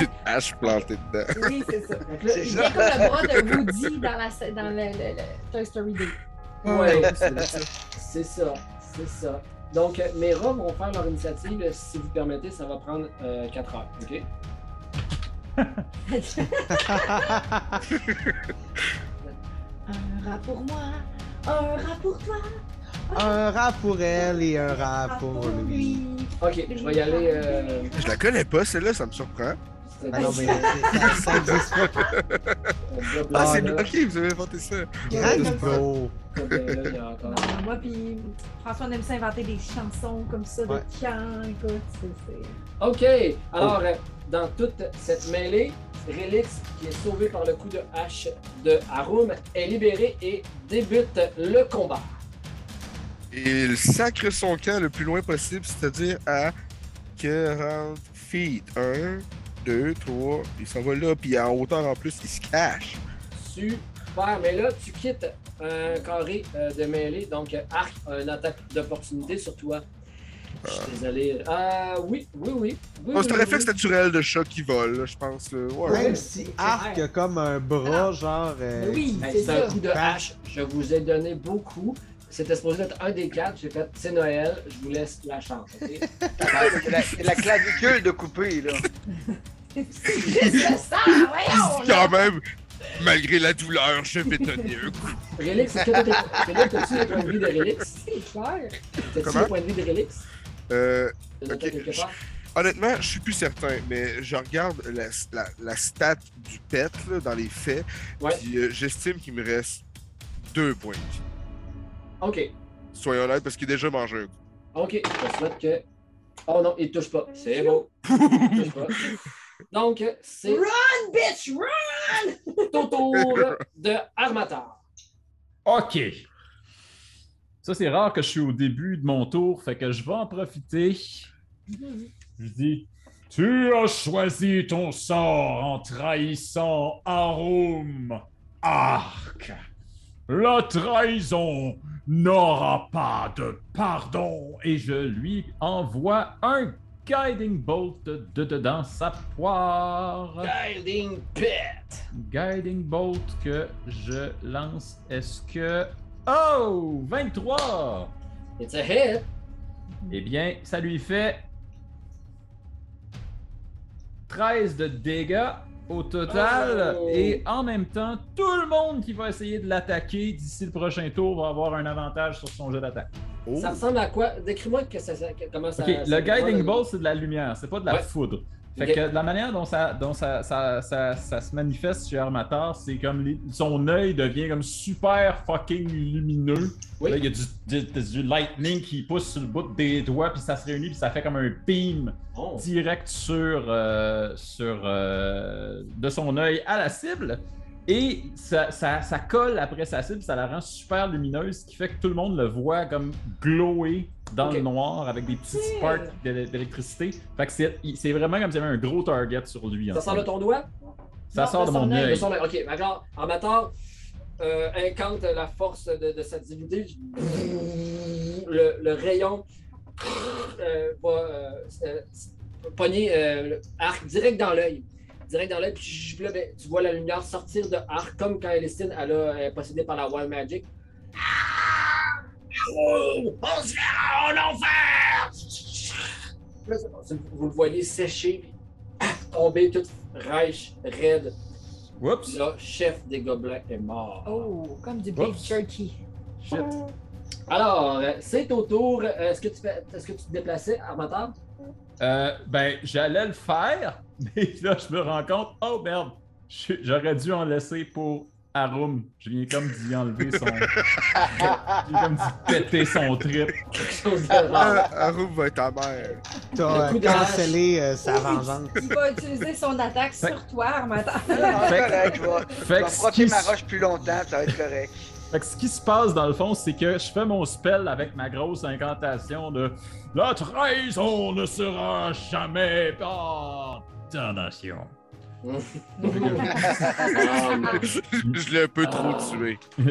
Une hache plantée dedans. oui, c'est ça. Donc là, il- est comme le bras de Woody dans, la, dans le, le- le Toy Story 2. Ouais, c'est ça, c'est ça. Donc, euh, mes rats vont faire leur initiative. Si vous permettez, ça va prendre 4 heures, OK? un rat pour moi, un rat pour toi, un rat pour elle et un rat pour lui. OK, je vais y aller. euh, Je la connais pas, celle-là, ça me surprend. Ah non, mais c'est- ça, ça existe pas. Ah, c'est ok, vous avez inventé ça. Non, moi puis François on aime ça inventer des chansons comme ça Ouais. de camp, écoute, c'est- c'est... OK, alors, euh, dans toute cette mêlée, Relix, qui est sauvé par le coup de hache de Harum, est libéré et débute le combat. Et il sacre son camp le plus loin possible, c'est-à-dire à 40 feet. 1, 2, 3, il s'en va là, puis en hauteur en plus, il se cache. Super, mais là, tu quittes un carré euh, de mêlée, donc euh, Arc a une attaque d'opportunité sur toi. Je suis désolé. Ah oui, oui, oui. oui, Oh, c'est un oui, réflexe oui. naturel de chat qui vole, là, je pense. Ouais. Même si Arc a comme un bras, genre. euh, oui, c'est un coup de hache. Je vous ai donné beaucoup. C'était supposé être un des quatre. J'ai fait c'est Noël. Je vous laisse la chance. ok? C'est la, la clavicule de couper, là. C'est juste le sang, voyons! Quand même, malgré la douleur, je vais donner un coup. Relix, est-ce que t'as tes- Philippe, as-tu le point de vie de Relix? C'est clair. T'as-tu le point de vie de Relix? Euh, je- honnêtement, je suis plus certain, mais je regarde la, la, la stat du pet là, dans les faits, Ouais. puis euh, j'estime qu'il me reste deux points de vie. Ok. Soyons honnêtes, parce qu'il a déjà mangé un coup. Ok. Je souhaite que. Oh non, il touche pas. C'est beau. Il touche pas. Donc, c'est Run, bitch, run! tour de Armatar. OK. Ça, c'est rare que je suis au début de mon tour, fait que je vais en profiter. Je dis Tu as choisi ton sort en trahissant Arum Arc. La trahison n'aura pas de pardon et je lui envoie un Guiding Bolt de dedans sa poire. Guiding Pet. Guiding Bolt que je lance. Est-ce que. Oh! 23! It's a hit. Eh bien, ça lui fait 13 de dégâts au total. Oh! Et en même temps, tout le monde qui va essayer de l'attaquer d'ici le prochain tour va avoir un avantage sur son jeu d'attaque. Oh. Ça ressemble à quoi? Décris-moi que ça, que- comment ça. Ok, ça- le Guiding Bolt, c'est de la lumière, c'est pas de la Ouais. foudre. Fait que la manière dont ça, dont ça, ça, ça, ça se manifeste chez Armator, c'est comme les- son œil devient comme super fucking lumineux. Oui. Là, il y a du, du, du lightning qui pousse sur le bout des doigts, puis ça se réunit, puis ça fait comme un beam Oh. direct sur, euh, sur euh, de son œil à la cible. Et ça, ça, ça colle après sa cible, ça la rend super lumineuse, ce qui fait que tout le monde le voit comme glower dans le noir avec des petits sparks d'é- d'électricité. Fait que c'est vraiment comme s'il y avait un gros target sur lui. Ça sort de ton doigt? Ça Non, sort de mon œil. De. Ok, alors, Armator euh, incante la force de, de sa divinité. Le, le rayon euh, va euh, euh, pogner euh, direct dans l'œil. Direct dans l'œil, puis là, ben, tu vois la lumière sortir de arc, comme quand Elistine elle a, elle est possédée par la Wild Magic. Oh, on se verra en enfer! Là, vous le voyez sécher, tomber tout rêche, raide. Oups! Là, chef des gobelins est mort. Oh, comme du beef jerky. Shit. Alors, euh, c'est au tour. euh, Est-ce que, tu fais- est-ce que tu te déplaçais, Armateur? Euh, ben, j'allais le faire, mais là, je me rends compte, oh merde, j'aurais dû en laisser pour Arum. Je viens comme d'y enlever son. Je viens comme d'y péter son trip. Quelque chose de rare. Ah, Arum va être ta mère. T'as euh, cancellé euh, sa vengeance. Il va utiliser son attaque Fait- sur toi, Armata. Fait je vais, frotter ma roche plus longtemps, ça va être correct. Fait que ce qui se passe dans le fond, c'est que je fais mon spell avec ma grosse incantation de La trahison ne sera jamais par damnation. Je l'ai un peu trop tué.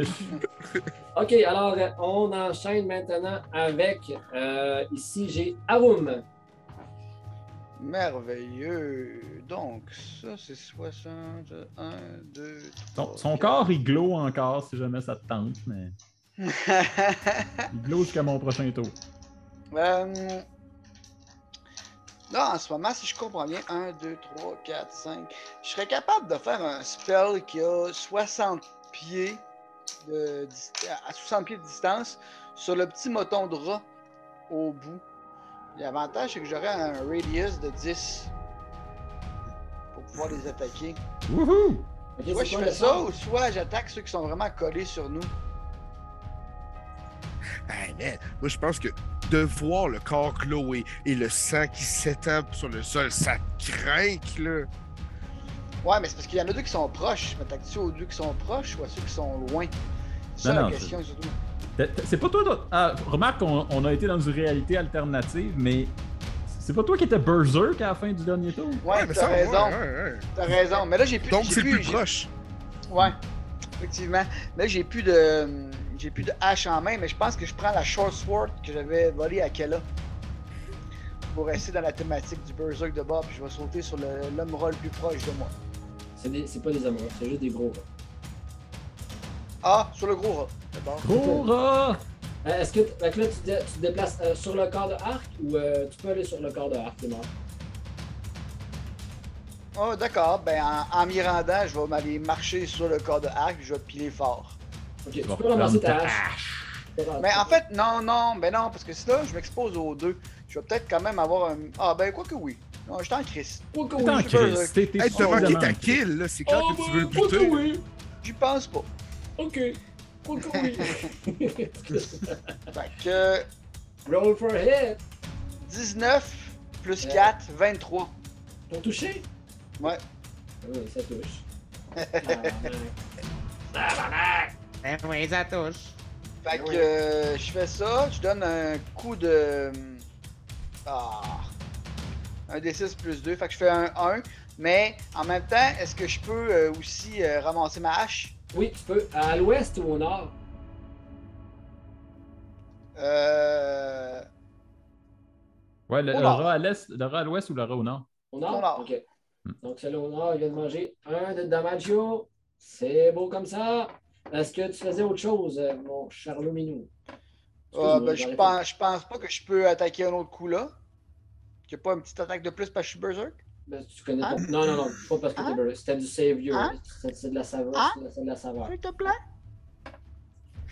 OK, alors on enchaîne maintenant avec. euh, ici, j'ai Arum. Merveilleux. Donc, ça, c'est 60. 1, 2, Son, son corps, il glow encore si jamais ça te tente, mais il glow jusqu'à mon prochain tour. Euh, Là, en ce moment, si je comprends bien, 1, 2, 3, 4, 5, je serais capable de faire un spell qui a 60 pieds de à 60 pieds de distance sur le petit moton de rat au bout. L'avantage, c'est que j'aurais un radius de 10 pour pouvoir les attaquer. Wouhou! Soit je fais ça ou soit j'attaque ceux qui sont vraiment collés sur nous. Man, moi, je pense que de voir le corps glower et le sang qui s'étend sur le sol, ça craint, là. Ouais, mais c'est parce qu'il y en a deux qui sont proches. M'attaques-tu aux deux qui sont proches ou à ceux qui sont loin? C'est ça Non, la non, question, surtout. C'est pas toi. toi- Ah, remarque qu'on on a été dans une réalité alternative, mais c'est pas toi qui étais berserk à la fin du dernier tour? Ouais, mais t'as raison. ouais, ouais. T'as raison. Mais là, j'ai plus. Donc, j'ai c'est plus proche. Ouais, effectivement. Là, j'ai plus de. J'ai plus de hache en main, mais je pense que je prends la short sword que j'avais volée à Kella. Pour rester dans la thématique du berserk de Bob, puis je vais sauter sur l'homme le plus proche de moi. C'est pas des amoureux, c'est juste des gros rats. Ah, sur le gros rat. Gros rat! Euh, Est-ce que là, tu, te- déplaces euh, sur le corps de arc ou euh, tu peux aller sur le corps de arc, t'es mort? Oh, d'accord. Ben, en, en m'y rendant, je vais m'aller marcher sur le corps de arc, puis je vais piler fort. Ok, tu peux ramasser ta hache. Mais en fait, non, non, ben non, parce que si là, je m'expose aux deux, je vais peut-être quand même avoir un. Ah, ben, quoi que oui. Non, je en crise. Oh, que T'es oui, en je crise, euh, t'es Hey, t'as manqué ta en crise. kill, là? C'est quand Oh, que tu veux le ben, quoi que oui. J'y pense pas. Ok. Quoi que oui. Fait que Roll for hit. 19 plus Yeah. 4, 23. T'ont touché? Ouais. Oui, ça touche. Ben oui, ça touche. Fait que oui. euh, je fais ça, je donne un coup de. Ah. Un D6 plus 2, fait que je fais un 1. Mais en même temps, est-ce que je peux euh, aussi euh, ramasser ma hache? Oui, tu peux. À l'ouest ou au nord? Euh. Ouais, le, le rat à l'est, le rat à l'ouest ou le rat au nord? Au nord? Au nord. Ok. Donc celui au nord, il vient de manger un de Damaggio. C'est beau comme ça. Est-ce que tu faisais autre chose, euh, mon Charlot Minou? Ah, ben, je, pense, je pense pas que je peux attaquer un autre coup là. Qu'il n'y a pas une petite attaque de plus parce que je suis berserk? Ben, tu connais Hein? pas. Non, non, non, pas parce que Hein? t'es Burst. C'était du Savior. Hein? C'est c'est de la saveur. Hein? c'est de la- C'est de la saveur. S'il te plaît?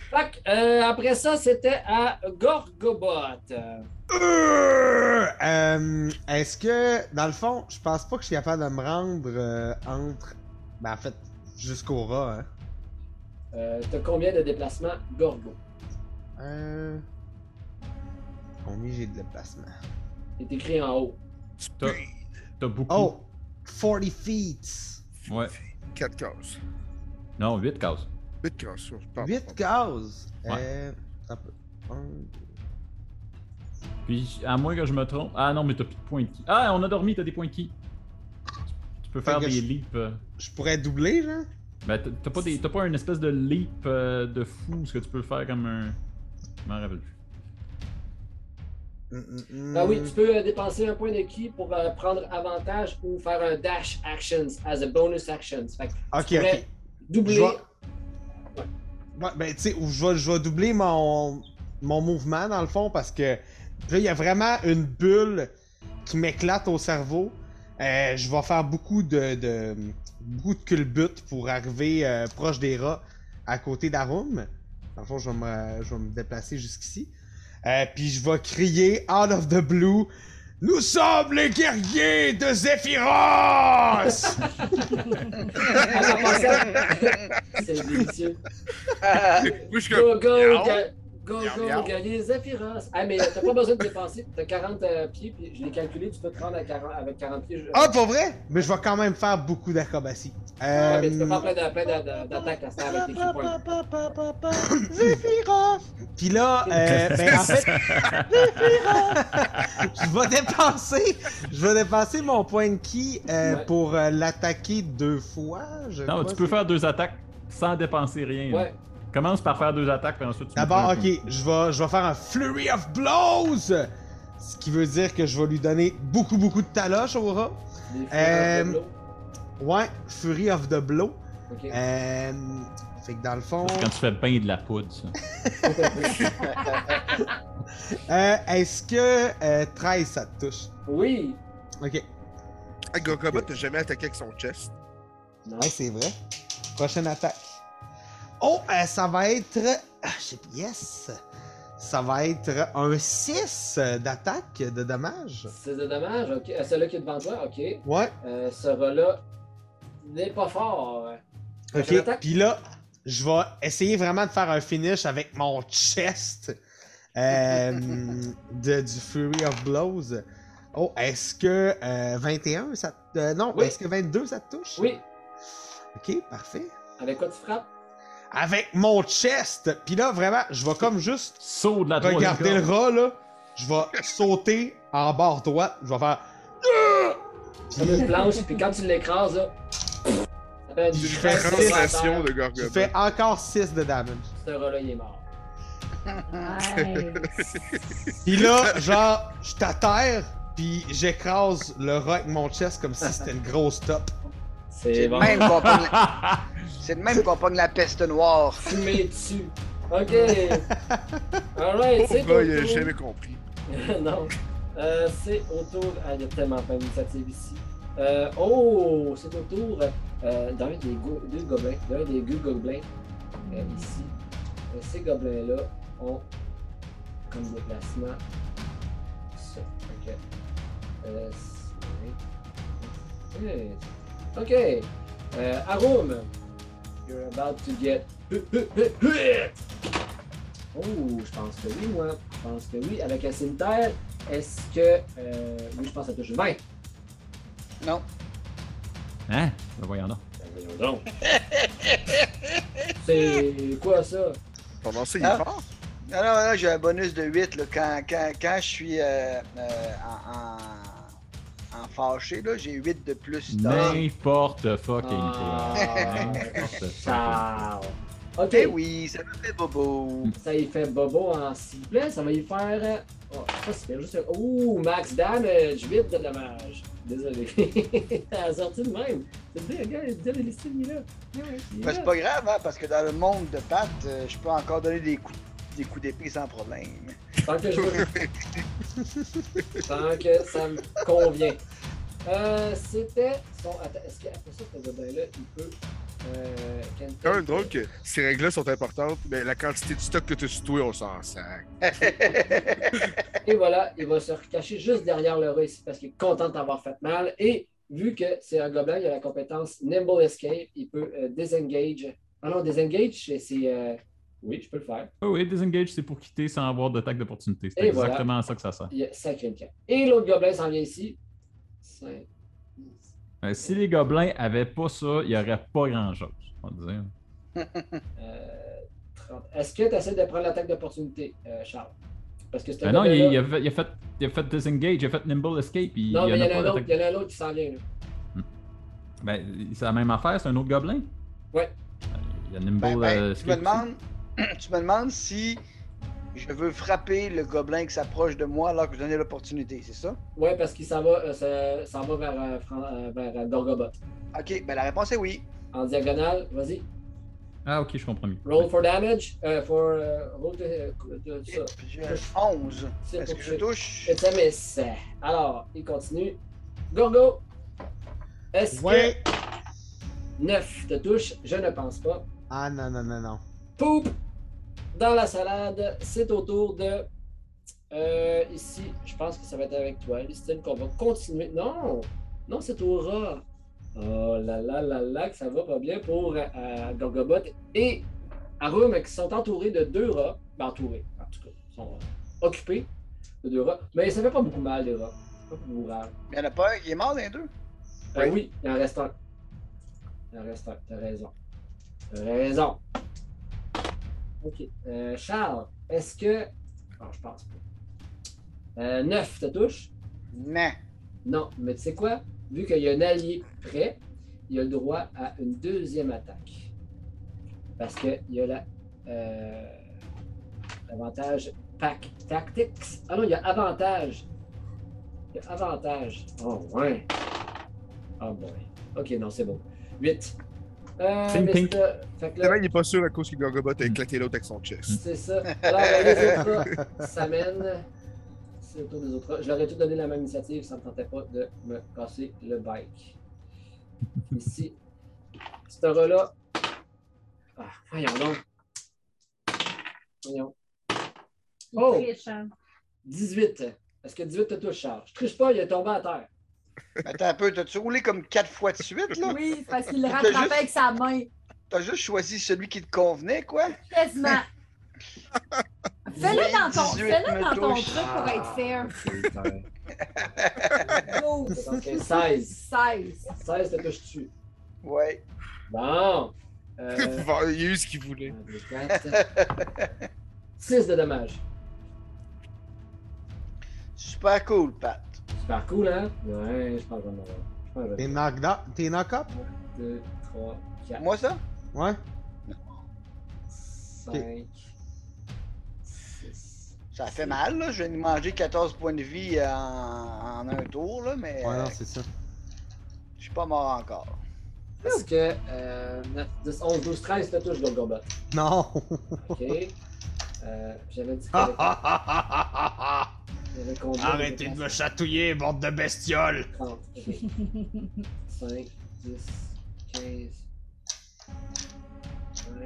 Fait euh, après ça, c'était à Gorgobot. Euh, Euh, euh, Est-ce que, dans le fond, je pense pas que je suis capable de me rendre euh, entre. Ben, en fait, jusqu'au rat, hein. Euh, T'as combien de déplacements Gorgo? Euh. Combien j'ai de déplacement? C'est écrit en haut. T'as beaucoup. Oh! 40 feet! Ouais. 4 cases. Non, 8 cases. 8 cases, je parle. 8 cases! Ouais. Euh. Un peu. Un, Puis, à moins que je me trompe. Ah non, mais t'as plus de points de ki. Ah, on a dormi, t'as des points de ki. Tu peux faire des je- leaps. euh, Je pourrais doubler, genre? Ben, t'as- pas, des- t'as pas une espèce de leap euh, de fou, ce que tu peux faire comme un. Je m'en rappelle plus. Ah oui, tu peux euh, dépenser un point de ki pour euh, prendre avantage ou faire un dash actions as a bonus actions. Fait que Ok, tu pourrais ok. doubler. Je vais- Ouais, ben, tu sais, je vais, je vais doubler mon, mon mouvement, dans le fond, parce que là, il y a vraiment une bulle qui m'éclate au cerveau. Euh, je vais faire beaucoup de, de, beaucoup de culbutes pour arriver euh, proche des rats à côté d'Arum. Dans le fond, je vais me, je vais me déplacer jusqu'ici. Euh, puis je vais crier out of the blue Nous sommes les guerriers de Zephyros! C'est délicieux. Go, go, Go, miaou. gagner Zephyros. Ah, mais t'as pas besoin de dépenser. T'as 40 euh, pieds, puis je l'ai calculé, tu peux te rendre à 40 avec 40 pieds. je- Ah, pour vrai? Mais je vais quand même faire beaucoup d'acrobatie. Ouais, Euh, mais tu peux faire plein d'attaques à avec tes points. Zephyros! Puis là, euh, ben en fait, je vais dépenser, je vais dépenser mon point de ki euh, Ouais. pour euh, l'attaquer deux fois. Je Non, crois, tu peux faire deux attaques sans dépenser rien. là. Commence par faire deux attaques, puis ensuite tu D'abord, ok, je vais, je vais faire un Flurry of Blows! Ce qui veut dire que je vais lui donner beaucoup, beaucoup de taloches au rat. Des feux Euh, de l'eau. Ouais, Fury of the Blow. Euh, fait que dans le fond. quand tu fais bien de la poudre, ça. Euh, Est-ce que euh, 13 ça te touche? Oui. Ok. Ah, Gorgobot n'a jamais attaqué avec son chest. Non. Ouais, c'est vrai. Prochaine attaque. Oh, euh, ça va être. Ah, Yes! Ça va être un 6 d'attaque de dommage. C'est de dommage, ok. Euh, Celui-là qui est devant toi, ok. Ouais. Euh, ce rat-là n'est pas fort. Ok. Puis là, je vais essayer vraiment de faire un finish avec mon chest euh, de, du Fury of Blows. Oh, est-ce que euh, 21 ça te... euh, non, Oui. est-ce que 22 ça te touche? Oui. Ok, parfait. Avec quoi tu frappes? Avec mon chest! Puis là, vraiment, je vais comme juste Saut de la regarder le rat, là. Je vais sauter en bord droite. Je vais faire... Comme une planche, puis quand tu l'écrases, là. Ça fait une fais Tu fais encore 6 de damage. Ce rat-là, il est mort. Nice. Puis là, genre, je t'atterre, puis j'écrase le rat avec mon chest comme si c'était une grosse top. C'est C'est bon. le même qu'on pogne la... C'est le même qu'on pogne la peste noire. Fumé dessus. Ok. Alright, c'est gars, il a jamais compris. non. Euh, c'est au tour. Ah, il y a tellement pas d'initiative ici. Euh, oh, c'est au tour euh, d'un des go- deux gobelins. D'un des deux gobelins. euh, ici. Ces gobelins-là ont comme déplacement ça. Ok. Euh, c'est-. Ok. Euh, Arum, you're about to get. Oh, je pense que oui, moi. Je pense que oui. Avec un cimetière, est-ce que. euh, oui, je pense que ça touche 20. Non. Hein? Ben voyons donc. Ben, voyons donc. C'est quoi ça? Ton lancer, il Ah. est fort. Non, non, non, j'ai un bonus de 8 là, quand, quand, quand je suis euh, euh, en, en, en fâché, là, j'ai 8 de plus. N'importe fucking Ah. quoi. Ciao. Ok, Eh oui, ça me fait bobo. ça y fait bobo en cible. Ça va y faire. euh, Oh, ça c'est juste. Ouh, max damage, 8 de dommage. Désolé. T'as sorti de même. C'est bien, gars, il est listé, lui, là. Ben, là. c'est pas grave, hein, parce que dans le monde de Pat, euh, je peux encore donner des coups, des coups d'épée sans problème. Tant que je veux. Tant que ça me convient. Euh, c'était son. Attends, est-ce qu'après ça, ce gobelin-là, il peut. Euh, Quand même drôle que ces règles-là sont importantes, mais la quantité de stock que tu as sur toi, on s'en sac. Et voilà, il va se recacher juste derrière le rat ici parce qu'il est content de t'avoir fait mal. Et vu que c'est un gobelin, il a la compétence Nimble Escape, il peut euh, disengage. Ah non, disengage, c'est. Oui, je peux le faire. Oh oui, disengage, c'est pour quitter sans avoir d'attaque d'opportunité. C'est voilà. exactement à ça que ça sert. Il y a sacré une carte. Et l'autre gobelin s'en vient ici. Cinq. Euh, si les gobelins avaient pas ça, il n'y aurait pas grand-chose, on va dire. Euh, 30. Est-ce que tu essaies de prendre l'attaque d'opportunité, euh, Charles? Parce que Ben non, il, il a fait, il, a fait, il a fait disengage, il a fait nimble escape. Il, Non, mais il y en a a un autre, il y en a un autre qui s'en vient. Là. Ben, c'est la même affaire, c'est un autre gobelin? Ouais. Il y a nimble Ben, ben, euh, tu, me escape tu me demandes si je veux frapper le gobelin qui s'approche de moi alors que je donnais l'opportunité, c'est ça? Ouais, parce qu'il s'en va, euh, ça- s'en va vers, euh, euh, vers euh, Gorgobot. Ok, ben la réponse est oui. En diagonale, vas-y. Ah, ok, je comprends mieux. Roll for damage. Euh, for. euh, roll ça. J'ai 11. C'est Est-ce que je touche? It's a miss. Alors, il continue. Gorgo. Est-ce Ouais. que 9 te touche? Je ne pense pas. Ah non, non, non, non. Poup! Dans la salade, c'est au tour de. Euh, ici, je pense que ça va être avec toi, Listine, qu'on va continuer. Non! Non, c'est au rat. Oh là là là là, que ça va pas bien pour euh, Gorgobot et Arum qui sont entourés de deux rats. Ben, entourés. En tout cas, sont occupés, les deux rats. Mais ça fait pas beaucoup mal, les rats. C'est pas beaucoup grave. Il y en a pas qui est mort les deux? Euh, oui, il en reste un. Il en reste un, t'as raison. T'as raison. Ok. Euh, Charles, est-ce que. Oh, je pense pas. Euh, 9, te touche? Non. Non, mais tu sais quoi? Vu qu'il y a un allié prêt, il a le droit à une deuxième attaque. Parce qu'il y a la. Euh, avantage pack tactics. Ah non, il y a avantage. Il y a avantage. Oh, ouais. Oh boy. Ok, non, c'est bon. 8. Euh, Ping, fait que là- il est pas sûr à cause que Gorgobot a éclaté l'autre avec son chest. c'est ça. Alors, les autres s'amènent. C'est le tour des autres. Je leur ai tout donné la même initiative, ça ne me tentait pas de me casser le bike. Ici, ce rat-là. Ah, voyons donc. Voyons. Oh! Triche, hein. 18. Est-ce que 18 te touche, Charles? Je triche pas, il est tombé à terre. Attends un peu, t'as-tu roulé comme quatre fois de suite, là? Oui, parce qu'il le rattrapait juste- avec sa main. T'as juste choisi celui qui te convenait, quoi? Quasiment. Fais-le dans ton, 18 fais-le dans me ton touche. truc pour être fair. Go. Donc, 16. 16. 16 te touche-tu? Ouais. Bon. Euh, il a eu ce qu'il voulait. 6 de dommages. Super cool, Pat. Super cool, hein? Ouais, je pense vraiment. Je pense T'es vraiment. knocked up? T'es knock-up? 2, 3, 4, Moi, ça? Ouais. 5, 6. Ça fait mal, là. Je viens de manger 14 points de vie en, en un tour, là, mais Ouais, euh, non, c'est ça. je suis pas mort encore. Est-ce que euh, 9, 10, 11, 12, 13 te touche, Golgobot? Non! Ok. Euh, J'avais dit Arrêtez de me chatouiller, bande de bestioles! 30. ok. 5, 10, 15. 20,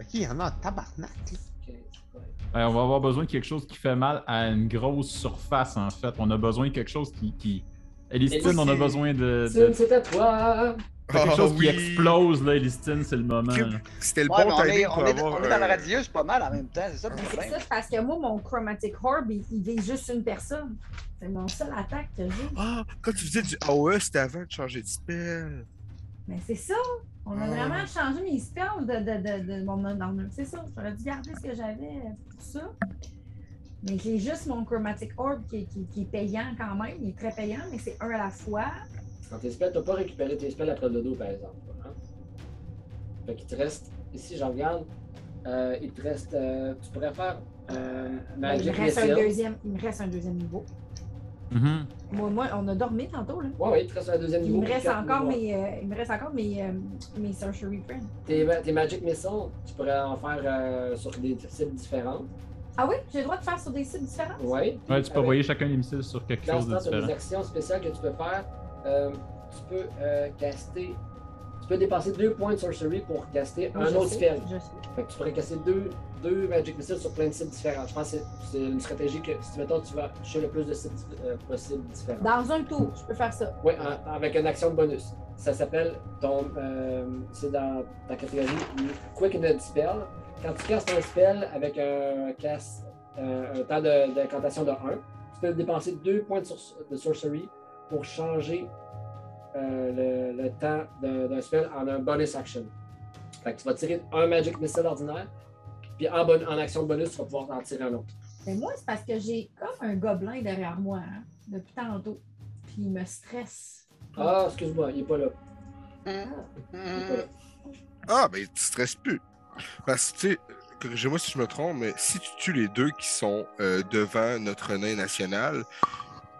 Ok, il y en a un tabarnak, là. 15. ouais. Ouais, on va avoir besoin de quelque chose qui fait mal à une grosse surface, en fait. On a besoin de quelque chose qui. qui... Elistine, on a besoin de. de- c'est à toi! Quelque Ah chose oui. qui explose, là, Elistine, c'est le moment. C'était le Ouais, bon on est, timing on pour est- avoir. on est dans la euh, pas mal en même temps, c'est ça le C'est problème. ça, c'est parce que moi, mon Chromatic Orb, il, il vise juste une personne. C'est mon seul attaque que j'ai. Ah, quand tu faisais du AOE, c'était avant de changer de spell. Mais c'est ça. On a Ah. vraiment changé mes spells de, de, de, de mon C'est ça. J'aurais dû garder ce que j'avais pour ça. Mais j'ai juste mon Chromatic Orb qui, qui- qui est payant quand même. Il est très payant, mais c'est un à la fois. Quand tes spells, t'as pas récupéré tes spells après le dos, par exemple. Hein? Fait qu'il te reste, ici, je regarde, euh, il te reste, euh, tu pourrais faire euh, Ben, il, Magic me reste un Missile. deuxième, il me reste un deuxième niveau. Mhm. Moi, moi, on a dormi tantôt. Là. Ouais, ouais, il te reste un deuxième niveau. il me reste encore mes, euh, il me reste encore mes, euh, mes Sorcery Friends. Tes, tes Magic Missiles, tu pourrais en faire euh, sur des cibles différentes. Ah oui, j'ai le droit de faire sur des sites différents? Ouais. Ouais, tu peux envoyer chacun des missiles sur quelque Dans chose de tu as des différent. actions spéciales que tu peux faire. Euh, tu peux euh, caster. Tu peux dépenser deux points de sorcery pour caster un autre spell. Fait que tu pourrais casser deux, deux Magic Missiles sur plein de cibles différentes. Je pense que c'est- une stratégie que si mettons tu vas toucher le plus de cibles euh, possible différentes. Dans un tour, je peux faire ça. Oui, en- avec une action de bonus. Ça s'appelle ton. c'est dans ta catégorie Quickened Spell. Quand tu castes un spell avec un cast, un temps de- d'incantation de, 1, tu peux dépenser 2 points de, sor- de sorcery pour changer euh, le, le temps d'un spell en un bonus action. Fait que tu vas tirer un Magic Missile ordinaire, puis en, bon- en action bonus, tu vas pouvoir en tirer un autre. Mais moi, c'est parce que j'ai comme un gobelin derrière moi hein, depuis tantôt. Puis il me stresse. Ah, excuse-moi, il est pas là. Il est pas là. Ah, ben, tu stresses plus. Parce que, tu sais, corrigez-moi si je me trompe, mais si tu tues les deux qui sont euh, devant notre nain national,